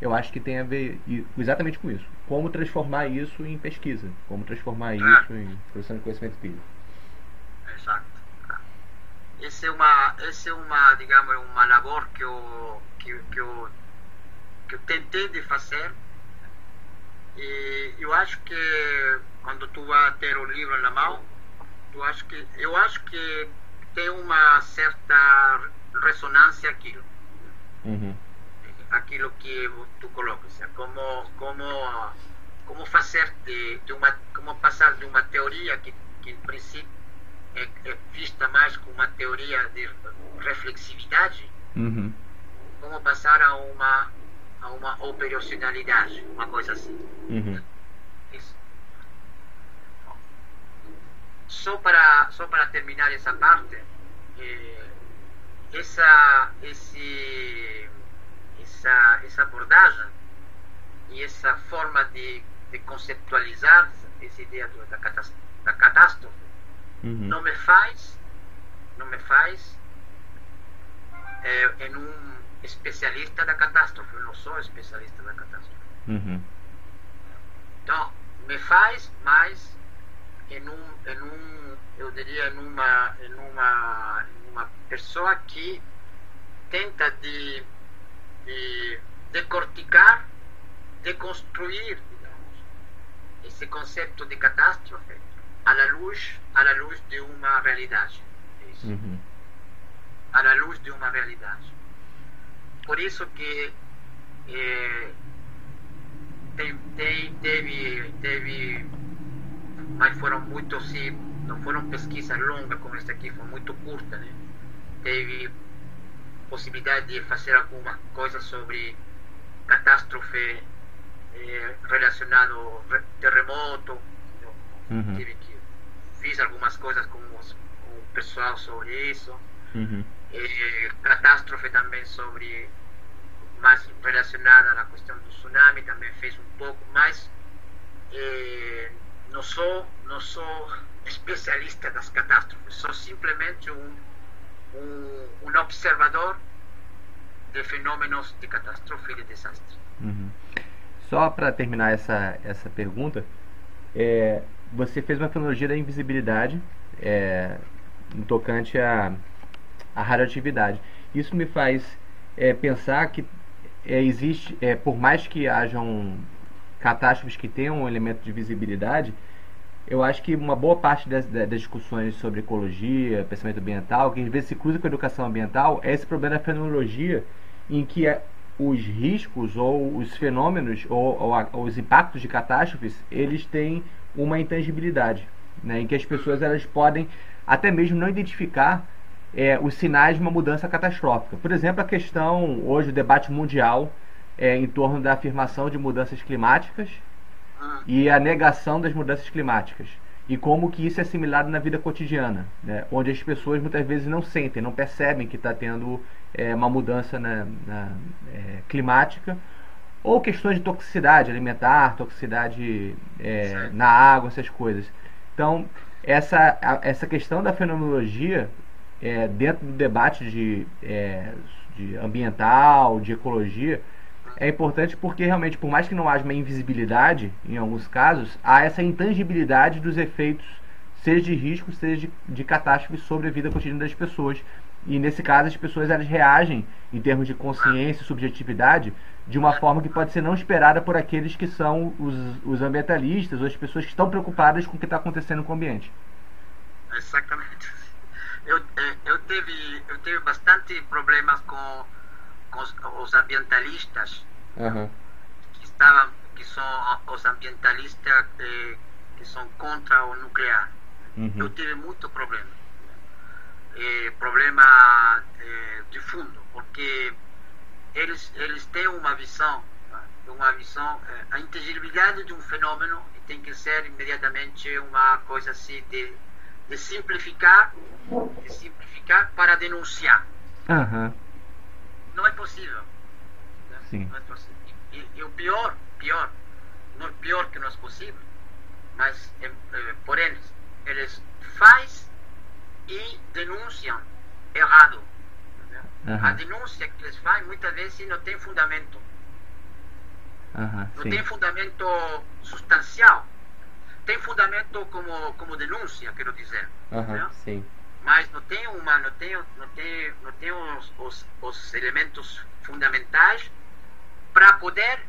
eu acho que tem a ver exatamente com isso. Como transformar isso em pesquisa, como transformar isso em produção de conhecimento empírico. Exato. Essa é uma, essa é uma, digamos, uma labor que eu, que, que eu, que eu tentei de fazer e eu acho que quando tu vai ter o livro na mão, tu acho que, eu acho que tem uma certa ressonância aquilo. Uhum. Aquilo que tu colocas, como como como fazer de, de uma como passar de uma teoria que, que em princípio é, é vista mais como uma teoria de reflexividade, uhum. como passar a uma a uma operacionalidade, uma coisa assim. Uhum. só para só para terminar essa parte eh, essa esse essa essa abordagem e essa forma de, de conceptualizar essa ideia da, da catástrofe uhum. não me faz não me faz é, em um especialista da catástrofe eu não sou especialista da catástrofe uhum. então me faz mais em um, em um eu diria, numa, numa, numa pessoa que tenta de, de decorticar, deconstruir, digamos, esse conceito de catástrofe à luz, à luz de uma realidade. É uhum. À luz de uma realidade. Por isso que eh, tem, tem, teve, teve mas foram muito sim, não foram pesquisas longas como esta aqui, foi muito curta, né? Teve possibilidade de fazer alguma coisa sobre catástrofe eh, relacionado terremoto, uhum. tive que fiz algumas coisas com, os, com o pessoal sobre isso, uhum. eh, catástrofe também sobre mais relacionada na questão do tsunami, também fez um pouco mais eh, não sou, não sou especialista das catástrofes, sou simplesmente um, um, um observador de fenômenos de catástrofe e de desastre. Uhum. Só para terminar essa, essa pergunta, é, você fez uma fenomenologia da invisibilidade é, no tocante à, à radioatividade. Isso me faz é, pensar que é, existe, é, por mais que hajam catástrofes que tenham um elemento de visibilidade, eu acho que uma boa parte das, das, discussões sobre ecologia, pensamento ambiental, que às vezes se cruza com a educação ambiental, é esse problema da fenomenologia, em que os riscos ou os fenômenos ou, ou, ou, os impactos de catástrofes, eles têm uma intangibilidade, né, em que as pessoas elas podem até mesmo não identificar é, os sinais de uma mudança catastrófica. Por exemplo, a questão, hoje, o debate mundial é, em torno da afirmação de mudanças climáticas e a negação das mudanças climáticas. E como que isso é assimilado na vida cotidiana, né? onde as pessoas muitas vezes não sentem, não percebem que está tendo é, uma mudança na, na é, climática, ou questões de toxicidade alimentar, toxicidade é, na água, essas coisas. Então, essa, a, essa questão da fenomenologia, é, dentro do debate de, de ambiental, de ecologia, é importante porque realmente, por mais que não haja uma invisibilidade, em alguns casos, há essa intangibilidade dos efeitos, seja de risco, seja de, de catástrofe sobre a vida cotidiana das pessoas. E nesse caso, as pessoas elas reagem, em termos de consciência e subjetividade, de uma forma que pode ser não esperada por aqueles que são os, os ambientalistas ou as pessoas que estão preocupadas com o que está acontecendo com o ambiente. Exatamente. Eu, eh, eu, teve, eu tive bastante problemas com os, os ambientalistas uhum. que estavam que são os ambientalistas eh, que são contra o nuclear uhum. eu tive muito problema eh, problema eh, de fundo porque eles eles têm uma visão uma visão a inteligibilidade de um fenômeno tem que ser imediatamente uma coisa assim de, de simplificar de simplificar para denunciar uhum não é possível. Né? Sim. Não é possível. E, e, o pior, pior, não pior que não é possível, mas é, é, porém eles faz e denunciam errado. Uhum. A denúncia que eles fazem muitas vezes não tem fundamento. Uhum, não sim. tem fundamento substancial. Tem fundamento como, como denúncia, quero dizer. Uhum, sim mas não tem uma não tem não tem não tem os, os, os elementos fundamentais para poder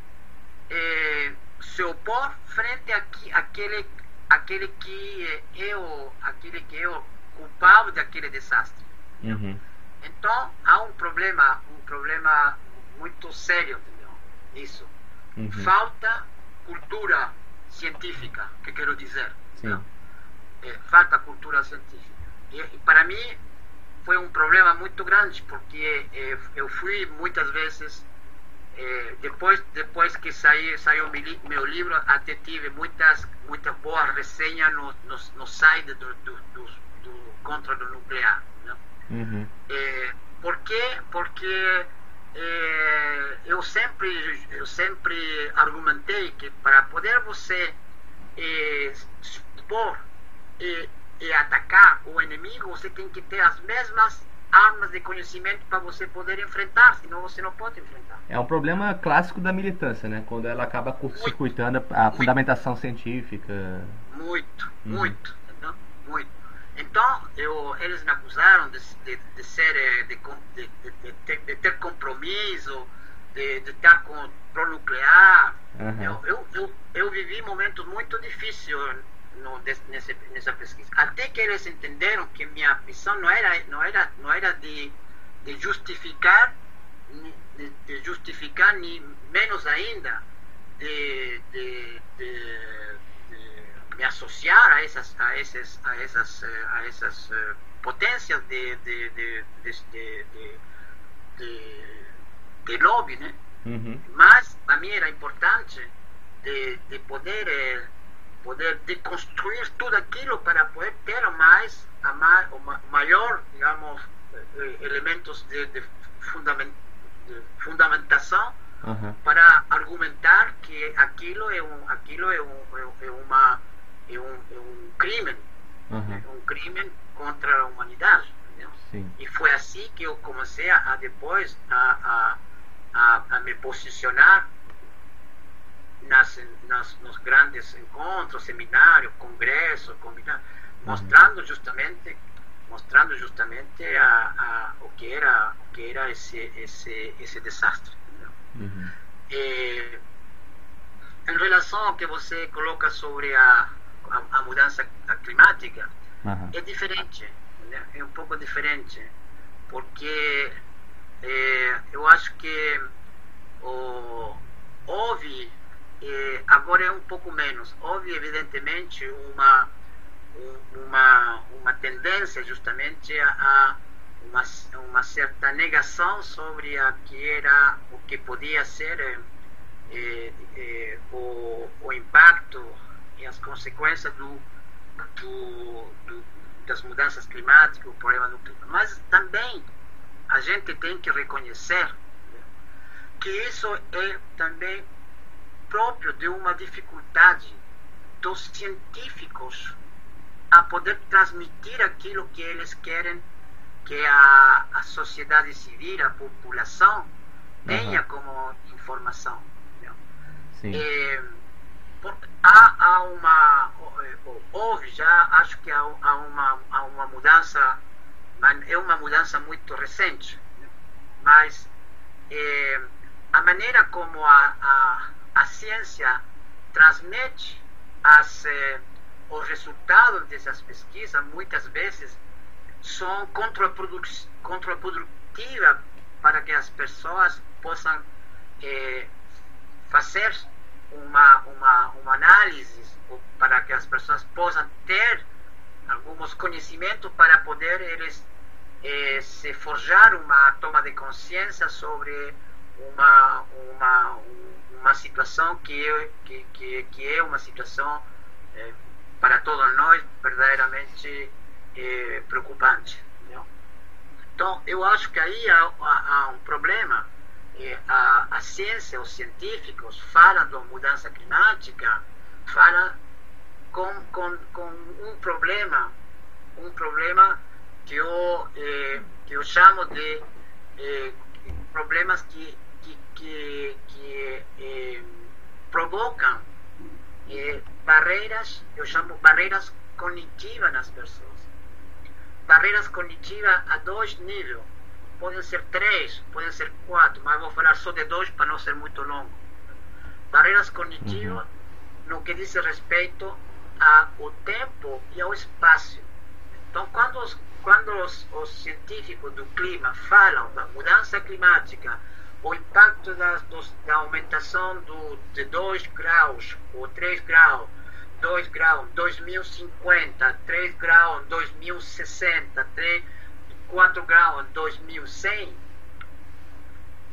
eh, se opor frente a aquele aquele que é o aquele que é o culpado daquele desastre uhum. então há um problema um problema muito sério entendeu? isso uhum. falta cultura científica que quero dizer é, falta cultura científica e, para mim foi um problema muito grande, porque eh, eu fui muitas vezes, eh, depois, depois que saí, saiu meu livro, até tive muitas, muitas boas resenhas no, no, no site do, do, do, do contra do nuclear. Né? Uhum. Eh, por quê? Porque eh, eu sempre eu sempre argumentei que para poder você eh, expor eh, e atacar o inimigo, você tem que ter as mesmas armas de conhecimento para você poder enfrentar, senão você não pode enfrentar. É um problema clássico da militância, né? Quando ela acaba curto-circuitando a muito, fundamentação científica. Muito, uhum. muito, entendeu? muito. Então, eu, eles me acusaram de, de, de ser, eh, de, de, ter compromisso, de, estar com pro-nuclear. Uhum. Eu, eu, eu, eu vivi momentos muito difíceis no, nesse, nessa pesquisa. Até que eles entenderam que minha missão não era, não era, não era de, de justificar, de, de justificar, nem menos ainda de, de, de, me associar a essas, a essas, a essas, a essas uh, potências de, de, de, de, de, de lobby, né? Uhum. Mas para mim era importante de, de poder eh, poder deconstruir tudo aquilo para poder ter mais, a mais maior, digamos, eh, elementos de, de, fundament, de fundamentação uhum. para argumentar que aquilo é um, aquilo é, um, é, é uma é um, é um crime, uhum. é um crime contra a humanidade. E foi assim que eu comecei a, a depois a, a, a me posicionar nas, nas, nos grandes encontros, seminários, congressos, mostrando justamente mostrando justamente a, a, o que era o que era esse esse esse desastre. Uhum. E, em relação ao que você coloca sobre a a, a mudança climática, uhum. é diferente, né? é um pouco diferente, porque é, eu acho que oh, houve, agora é um pouco menos, houve evidentemente uma, uma, uma tendência justamente a, uma, uma certa negação sobre a que era o que podia ser é, é, o, o impacto e as consequências do, do, do, das mudanças climáticas, o problema do clima. Mas também a gente tem que reconhecer que isso é também próprio de uma dificuldade dos científicos a poder transmitir aquilo que eles querem que a, a sociedade civil, a população, tenha uhum. como informação. É, há, há uma. Houve já, acho que há, há, uma, há uma mudança, é uma mudança muito recente, mas é, a maneira como a, a, a ciência transmite as, eh, os resultados dessas pesquisas, muitas vezes são contraprodutivas para que as pessoas possam eh, fazer uma, uma, uma análise para que as pessoas possam ter alguns conhecimentos para poder eles eh, se forjar uma toma de consciência sobre uma, uma, uma situação que é, que, que, que é uma situação eh, para todos nós verdadeiramente eh, preocupante. Então, eu acho que aí há, há, há um problema. Eh, a, a ciência, os científicos falam da mudança climática, falam com, com, com um problema, um problema que eu, que eu chamo de problemas que, que, que eh, provocam eh, barreiras, eu chamo barreiras cognitivas nas pessoas barreiras cognitivas a dois níveis. Podem ser três, podem ser quatro, mas vou falar só de dois para não ser muito longo. Barreiras cognitivas uhum. no que diz respeito ao tempo e ao espaço. Então, quando os, quando os, os científicos do clima falam da mudança climática, o impacto da, da aumentação do, de 2 graus ou 3 graus 2 graus 2050, 3 graus 2060, 3, 4 graus 2100,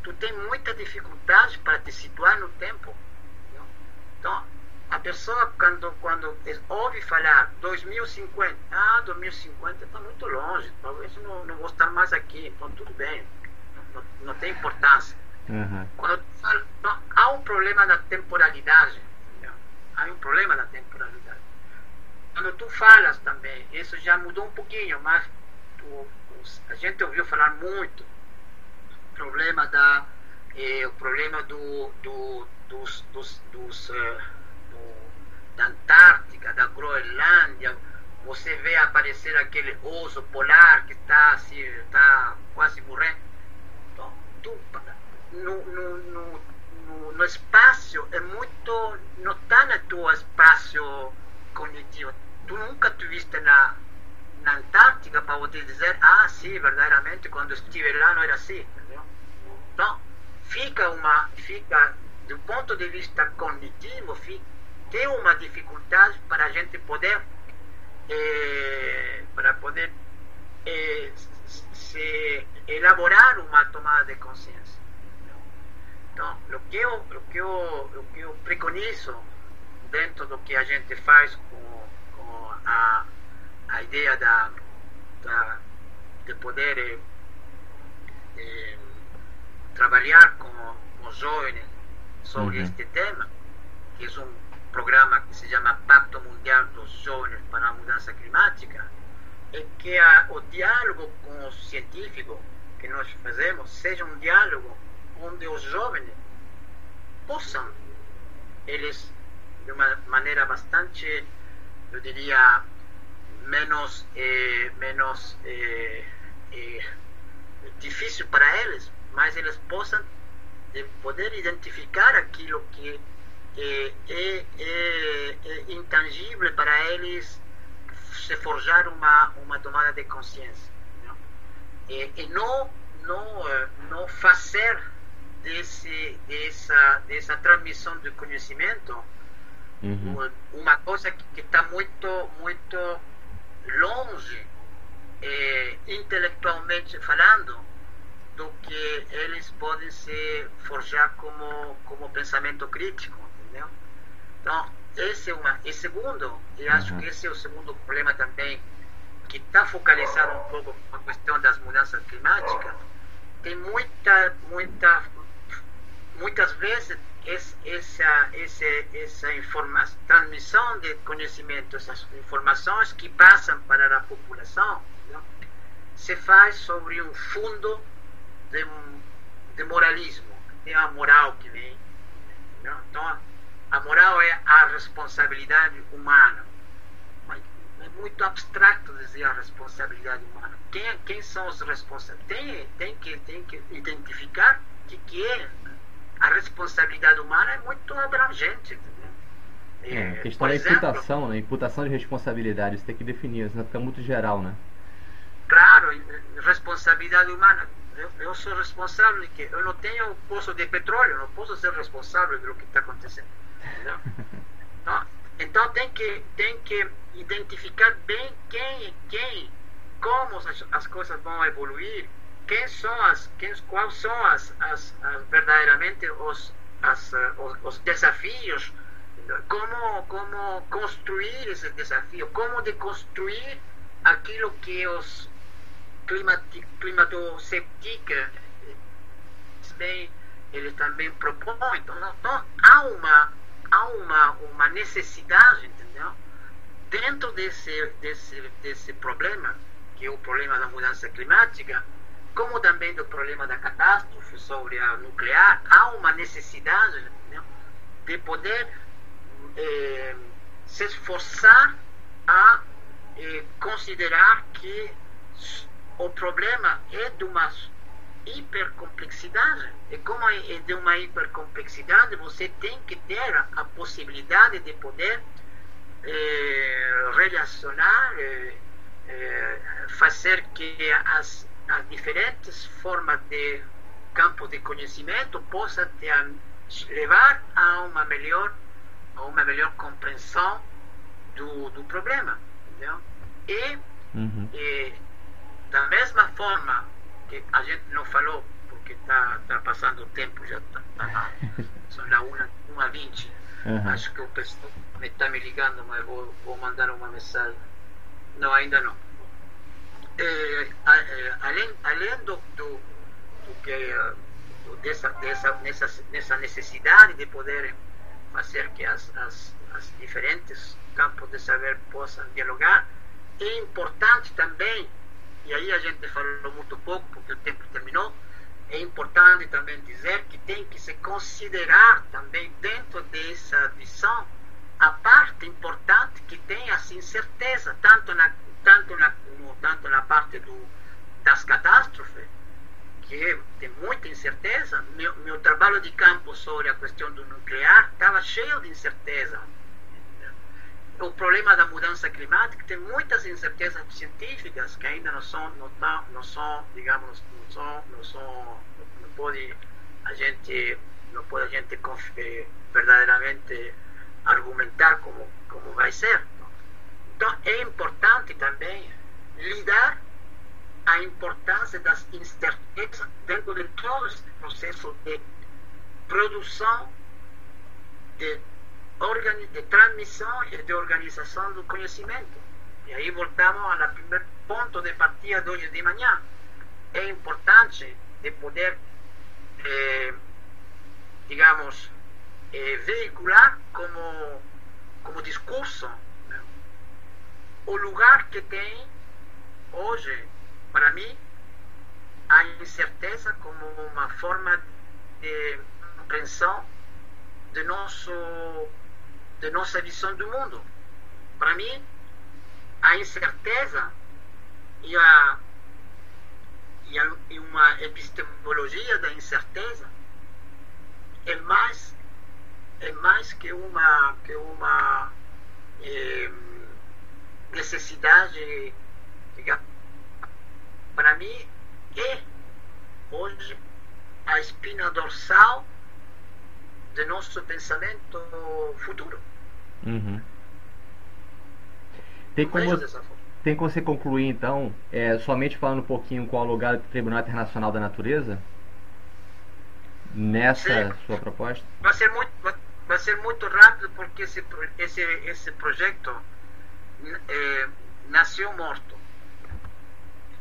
tu tem muita dificuldade para te situar no tempo. Não? Então, a pessoa, quando, quando ouve falar 2050, ah, 2050 está muito longe, talvez não, não vou estar mais aqui, então tudo bem, não, não tem importância. Uhum. Quando fala, não, há um problema na temporalidade há um problema na temporalidade. Quando tu falas também, isso já mudou um pouquinho, mas tu, a gente ouviu falar muito problema da eh, o problema do, do dos, dos, dos uh, do, da Antártica, da Groenlândia, você vê aparecer aquele osso polar que está assim, está quase morrendo. Então, tu, no, no, no, no, no espaço é muito. não está no teu espaço cognitivo. Tu nunca tiveste na, na Antártica para você dizer, ah, sim, verdadeiramente, quando estive lá não era assim. Então, fica uma. fica, do ponto de vista cognitivo, fica, tem uma dificuldade para a gente poder. Eh, para poder eh, se elaborar uma tomada de consciência. Então, o que eu, o que eu, o que eu preconizo dentro do que a gente faz com, com a, a ideia da, da, de poder eh, eh, trabalhar com, com os jovens sobre uhum. este tema, que é um programa que se chama Pacto Mundial dos Jovens para a Mudança Climática, é que a, o diálogo com os científicos que nós fazemos seja um diálogo onde os jovens possam, eles, de uma maneira bastante, eu diria, menos, eh, menos eh, eh, difícil para eles, mas eles possam poder identificar aquilo que é, é, é, é intangível para eles se forjar uma, uma tomada de consciência. Não? E, e não, não, eh, não fazer desse, dessa, dessa transmissão de conhecimento uhum. uma coisa que está muito, muito longe, é, intelectualmente falando, do que eles podem se forjar como, como pensamento crítico, entendeu? Então, esse é uma. E segundo, e acho uhum. que esse é o segundo problema também, que está focalizado um pouco na questão das mudanças climáticas, tem muita, muita, muitas vezes essa, essa, essa informação, transmissão de conhecimento, essas informações que passam para a população, não? se faz sobre um fundo de, de moralismo, tem a moral que vem. Não? Então, a moral é a responsabilidade humana. É muito abstrato dizer a responsabilidade humana. Quem, quem são os responsáveis? Tem, tem, que, tem que identificar o que, que é a responsabilidade humana é muito abrangente. É, é, questão da imputação, né? Imputação de responsabilidade, isso tem que definir, senão fica muito geral, né? Claro, responsabilidade humana. Eu, eu sou responsável de que eu não tenho poço de petróleo, não posso ser responsável pelo que está acontecendo. (laughs) Então, então tem que tem que identificar bem quem quem como as, as coisas vão evoluir quem são as, quem, quais são as, as, as verdadeiramente os, as, os, os, desafios, como, como construir esse desafio, como deconstruir aquilo que os climatoscepticos bem, eles também propõem. Então, então, há, uma, há uma, uma necessidade, entendeu? Dentro desse, desse, desse problema, que é o problema da mudança climática, como também do problema da catástrofe sobre a nuclear, há uma necessidade né, de poder eh, se esforçar a eh, considerar que o problema é de uma hipercomplexidade. E como é de uma hipercomplexidade, você tem que ter a possibilidade de poder eh, relacionar, eh, eh, fazer que as as diferentes formas de campo de conhecimento possa te levar a uma melhor a uma melhor compreensão do, do problema entendeu? E, uhum. e da mesma forma que a gente não falou porque está tá passando o tempo já tá, tá (laughs) são lá uma, uma vinte uhum. acho que o pessoal me está me ligando mas vou, vou mandar uma mensagem não ainda não é, é, além, além do, do, do que do, dessa, dessa, nessa, nessa necessidade de poder fazer que as, as, as diferentes campos de saber possam dialogar, é importante também, e aí a gente falou muito pouco porque o tempo terminou, é importante também dizer que tem que se considerar também dentro dessa visão a parte importante que tem as incertezas, tanto na tanto na, no, tanto na parte do, das catástrofes, que tem muita incerteza. Meu, meu trabalho de campo sobre a questão do nuclear estava cheio de incerteza. O problema da mudança climática tem muitas incertezas científicas que ainda não são, não, tá, não são digamos, não são, não são, não pode a gente, não pode a gente verdadeiramente argumentar como, como vai ser. Então, é importante também lidar a importância das incertezas dentro de todo esse processo de produção, de, de transmissão e de organização do conhecimento. E aí voltamos ao primeiro ponto de partida de hoje de manhã. É importante de poder, eh, digamos, eh, veicular como, como discurso o lugar que tem hoje, para mim, a incerteza como uma forma de compreensão de, nosso, de nossa visão do mundo. Para mim, a incerteza e, a, e, a, e uma epistemologia da incerteza é mais, é mais que uma, que uma eh, necessidade, para mim, é hoje a espina dorsal do nosso pensamento futuro. Uhum. Tem como, tem como você concluir, então, é, somente falando um pouquinho qual o lugar do Tribunal Internacional da Natureza? Nessa Sim. sua proposta? Vai ser muito, vai ser muito rápido porque esse, esse, esse projeto é, nasceu morto.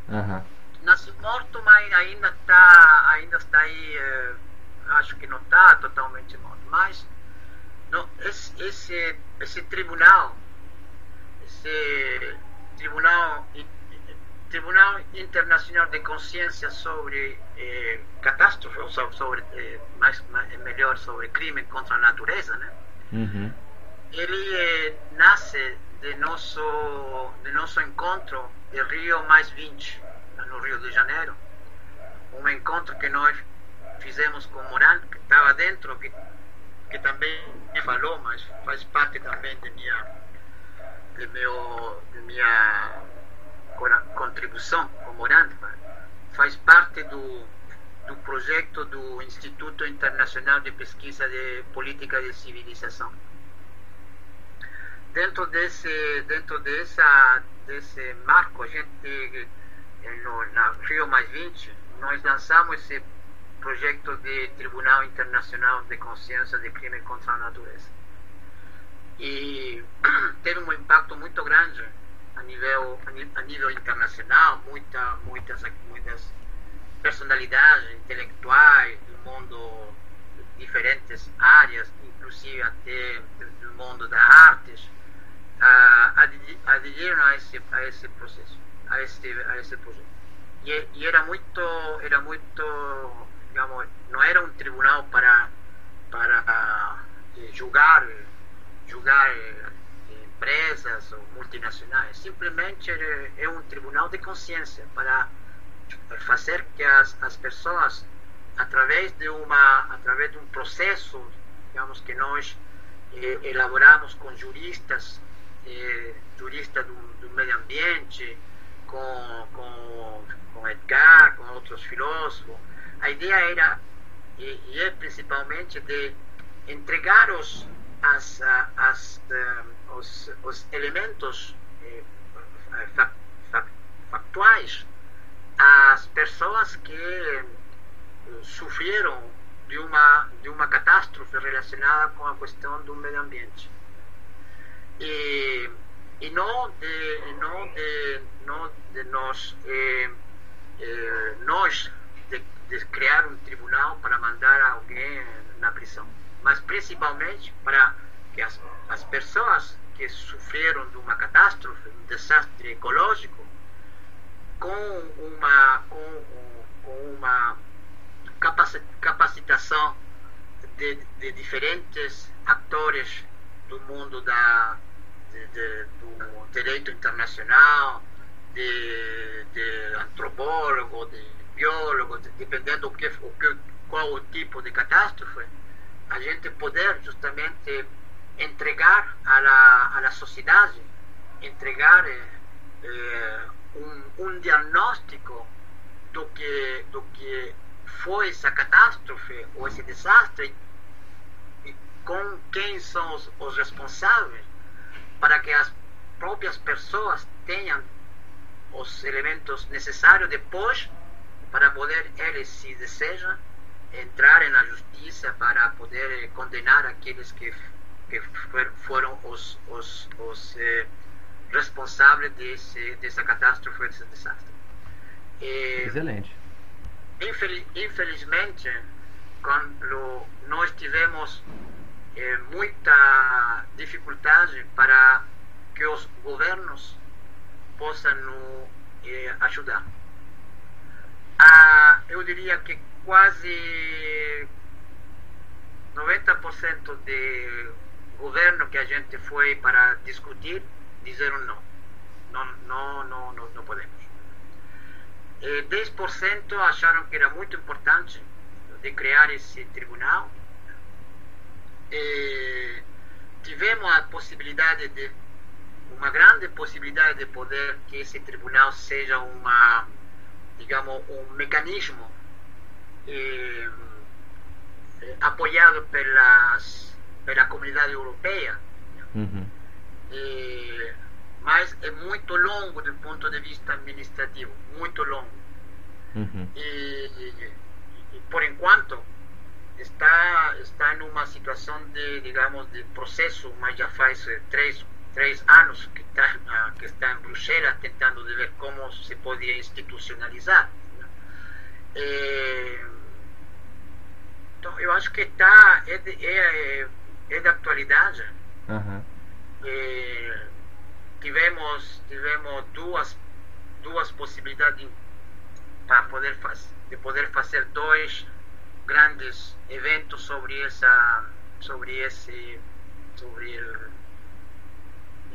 Uhum. Nasceu morto, mas ainda está ainda está aí, é, acho que não está totalmente morto. Mas não, esse, esse, esse tribunal, esse tribunal, tribunal internacional de consciência sobre eh, catástrofe, ou sobre, eh, mais, mais, melhor, sobre crime contra a natureza, né? Uhum. Ele eh, nasce de nosso, de nosso encontro de Rio mais 20, no Rio de Janeiro. Um encontro que nós fizemos com Moran, que estava dentro, que, que também falou, mas faz parte também de minha, de meu, de minha contribuição com Moran. Faz parte do, do projeto do Instituto Internacional de Pesquisa de Política de Civilização dentro desse dentro dessa desse marco a gente no na Rio mais 20 nós lançamos esse projeto de Tribunal Internacional de Consciência de Crime contra a Natureza. E (clears throat) teve um impacto muito grande a nível a nível internacional muita muitas muitas personalidades intelectuais do mundo diferentes áreas inclusive até do mundo das artes aderiram a esse, a esse processo, a esse, a esse projeto. E, e, era muito, era muito, digamos, não era um tribunal para, para eh, julgar, julgar eh, empresas ou multinacionais, simplesmente é um tribunal de consciência para fazer que as, as pessoas, através de uma, através de um processo, digamos que nós eh, elaboramos com juristas eh, jurista do, do, meio ambiente, com, com, com Edgar, com outros filósofos. A ideia era, e, e é principalmente, de entregar os, as, as, uh, os, os elementos eh, factuais às pessoas que eh, sofreram de uma, de uma catástrofe relacionada com a questão do meio ambiente e, e não de, não de, não de nós, eh, eh, nós de, de, criar um tribunal para mandar alguém na prisão, mas principalmente para que as, as pessoas que sofreram de uma catástrofe, um desastre ecológico, com uma, com, com uma capacitação de, de diferentes atores do mundo da, de, de, do direito internacional, de, de antropólogo, de biólogo, de, dependendo do que, o que, qual o tipo de catástrofe, a gente poder justamente entregar à, à sociedade, entregar eh, um, um diagnóstico do que, do que foi essa catástrofe ou esse desastre e com quem são os, os responsáveis para que as próprias pessoas tenham os elementos necessários depois para poder eles, se desejam, entrarem na justiça para poder condenar aqueles que, que foram os, os, os eh, responsáveis desse, dessa catástrofe, desse desastre. E, Excelente. Infeliz, infelizmente, quando nós tivemos é, muita dificuldade para que os governos possam nos é, ajudar. Ah, eu diria que quase 90% de governo que a gente foi para discutir disseram não. Não, não, não, não, não podemos. E 10% acharam que era muito importante de criar esse tribunal eh, tivemos a possibilidade de uma grande possibilidade de poder que esse tribunal seja uma digamos um mecanismo eh, apoiado pelas pela comunidade europeia uhum. eh, mas é muito longo do ponto de vista administrativo muito longo uhum. e, e, e por enquanto está está numa situação de digamos de processo mas já faz três três anos que está que está em Bruxelas tentando de ver como se podia institucionalizar é, então eu acho que está é de, é, é de atualidade uhum. é, tivemos tivemos duas duas possibilidades para poder fazer de poder fazer dois grandes eventos sobre essa sobre esse sobre el,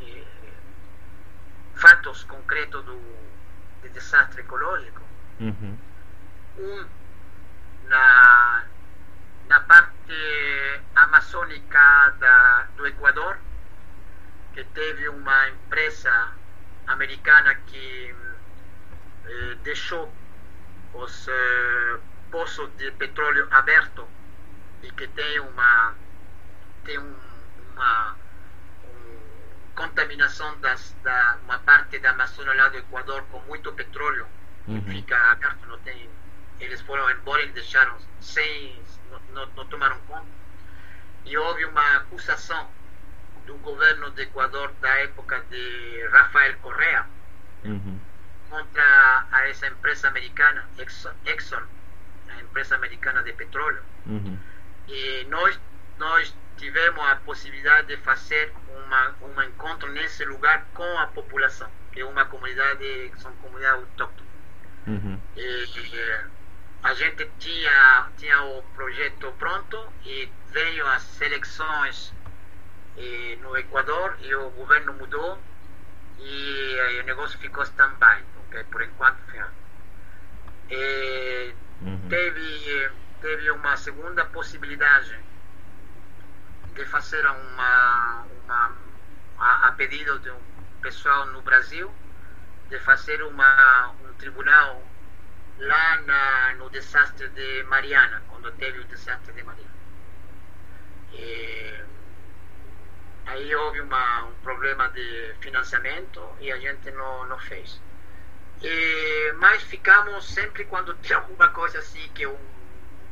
eh, fatos concretos do de desastre ecológico uhum. um na na parte amazônica da, do Equador que teve uma empresa americana que eh, deixou os eh, poço de petróleo aberto e que tem uma tem um, uma um, contaminação das, da uma parte da Amazônia lá do Equador com muito petróleo uhum. que fica aberto não tem eles foram embora e deixaram sem não, não, tomaram conta e houve uma acusação do governo do Equador da época de Rafael Correa uhum. contra a essa empresa americana Exxon, Exxon a empresa americana de petróleo. Uhum. E nós, nós tivemos a possibilidade de fazer uma, um encontro nesse lugar com a população, que é uma comunidade, são comunidades autóctones. Uhum. E, e, a gente tinha, tinha o projeto pronto e veio as eleições e, no Equador e o governo mudou e, e o negócio ficou stand-by, okay? por enquanto. E, Uhum. Teve, teve uma segunda possibilidade de fazer uma, uma a, a, pedido de um pessoal no Brasil, de fazer uma, um tribunal lá na, no desastre de Mariana, quando teve o desastre de Mariana. E, aí houve uma, um problema de financiamento e a gente não, não fez. E, mas ficamos sempre quando (laughs) tem alguma coisa assim que é um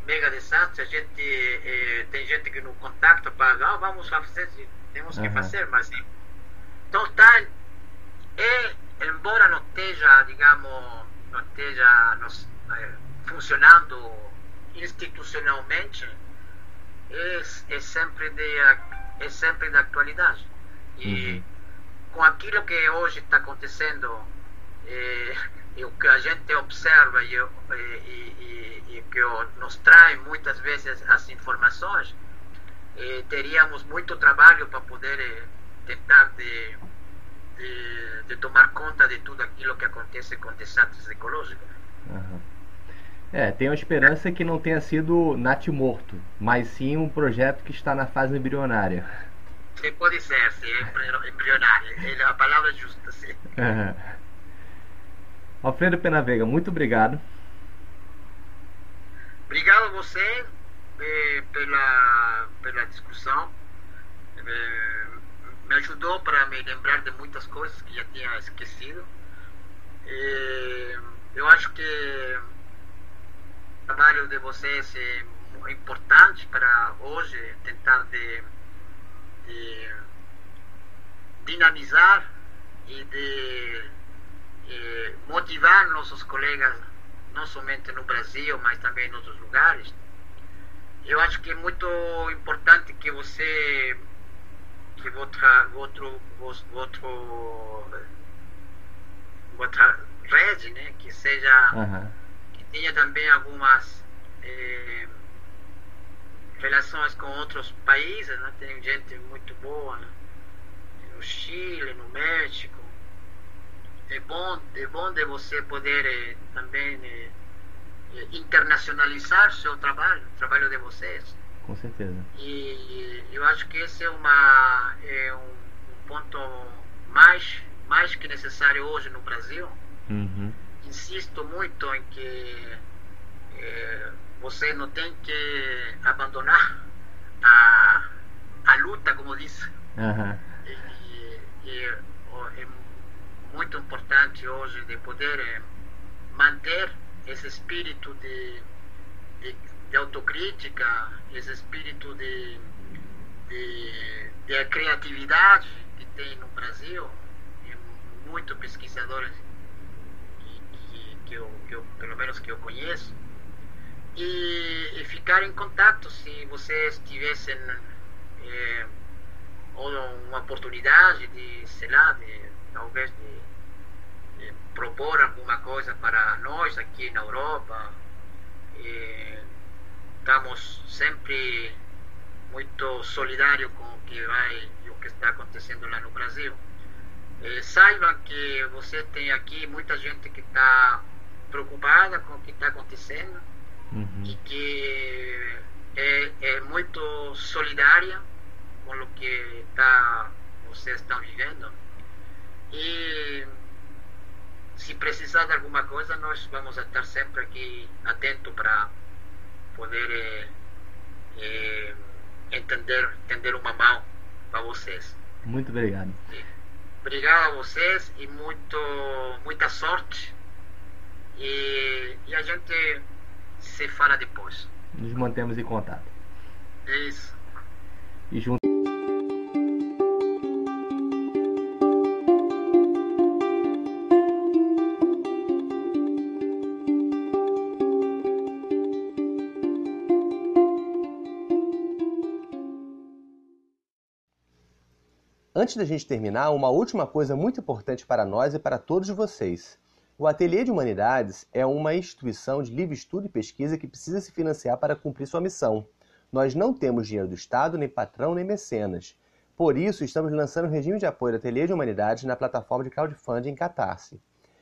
mega desastre, a gente eh, tem gente que no contacta para ah, vamos fazer, temos que uhum. fazer, mas então está é, embora não esteja, digamos, não esteja nos, é, funcionando institucionalmente, é, é sempre de é sempre da atualidade e uhum. com aquilo que hoje está acontecendo e, e, o que a gente observa e, e, e que nos traz muitas vezes as informações, teríamos muito trabalho para poder eh, tentar de, de, de, tomar conta de tudo aquilo que acontece com desastres ecológicos. Uhum. É, tenho a esperança que não tenha sido nat morto, mas sim um projeto que está na fase embrionária. Sim, pode ser, sim, embrionária. É a palavra justa, sim. Uhum. Alfredo Penavega, muito obrigado. Obrigado a você eh, pela, pela discussão. Eh, me ajudou para me lembrar de muitas coisas que já tinha esquecido. Eh, eu acho que o trabalho de vocês é importante para hoje tentar de, de dinamizar e de eh, motivar nossos colegas, não somente no Brasil, mas também em outros lugares. Eu acho que é muito importante que você, que outra, outro, outro, outra rede, né, que seja, uhum. que tenha também algumas eh, relações com outros países, né? tem gente muito boa né? no Chile, no México, é bom, é bom de você poder eh, também eh, eh internacionalizar seu trabalho, o trabalho de vocês. Com certeza. E eu acho que esse é, uma, é um, um ponto mais, mais que necessário hoje no Brasil. Uhum. Insisto muito em que é, você não tem que abandonar a, a luta, como diz. Uhum. E, e, é muito importante hoje de poder é, manter esse espírito de, de, de autocrítica, esse espírito de, de, de criatividade que tem no Brasil, e muitos pesquisadores que, que, eu, que eu, pelo menos que eu conheço, e, e ficar em contato se vocês tivessem é, uma oportunidade de, sei lá, de, talvez de, de propor alguma coisa para nós aqui na Europa. E estamos sempre muito solidários com o que vai e o que está acontecendo lá no Brasil. E saibam que você tem aqui muita gente que está preocupada com o que está acontecendo uhum. e que é, é, muito solidária com o que tá, vocês estão vivendo. E se precisar de alguma coisa, nós vamos estar sempre aqui atento para poder é, é, entender, entender uma mão para vocês. Muito obrigado. Obrigado a vocês e muito, muita sorte. E, e a gente se fala depois. Nos mantemos em contato. Isso. E junto. Antes da gente terminar, uma última coisa muito importante para nós e para todos vocês. O Ateliê de Humanidades é uma instituição de livre estudo e pesquisa que precisa se financiar para cumprir sua missão. Nós não temos dinheiro do Estado, nem patrão, nem mecenas. Por isso, estamos lançando um regime de apoio do Ateliê de Humanidades na plataforma de crowdfunding Catarse.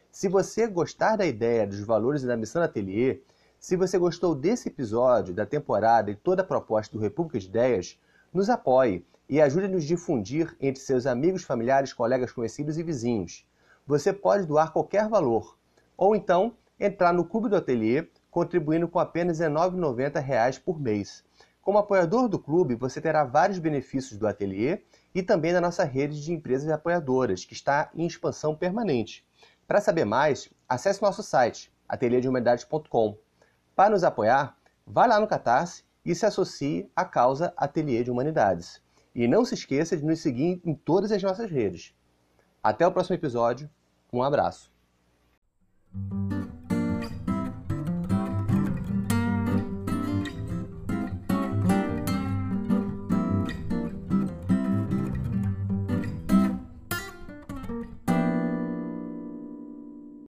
Se você gostar da ideia, dos valores e da missão do Ateliê, se você gostou desse episódio, da temporada e toda a proposta do República de Ideias, nos apoie e ajude a difundir entre seus amigos, familiares, colegas, conhecidos e vizinhos você pode doar qualquer valor. Ou então entrar no Clube do Ateliê, contribuindo com apenas R$ 19,90 por mês. Como apoiador do clube, você terá vários benefícios do ateliê e também da nossa rede de empresas apoiadoras, que está em expansão permanente. Para saber mais, acesse nosso site, ateliêdehumanidades.com. Para nos apoiar, vá lá no Catarse e se associe à causa Ateliê de Humanidades. E não se esqueça de nos seguir em todas as nossas redes. Até o próximo episódio. Um abraço.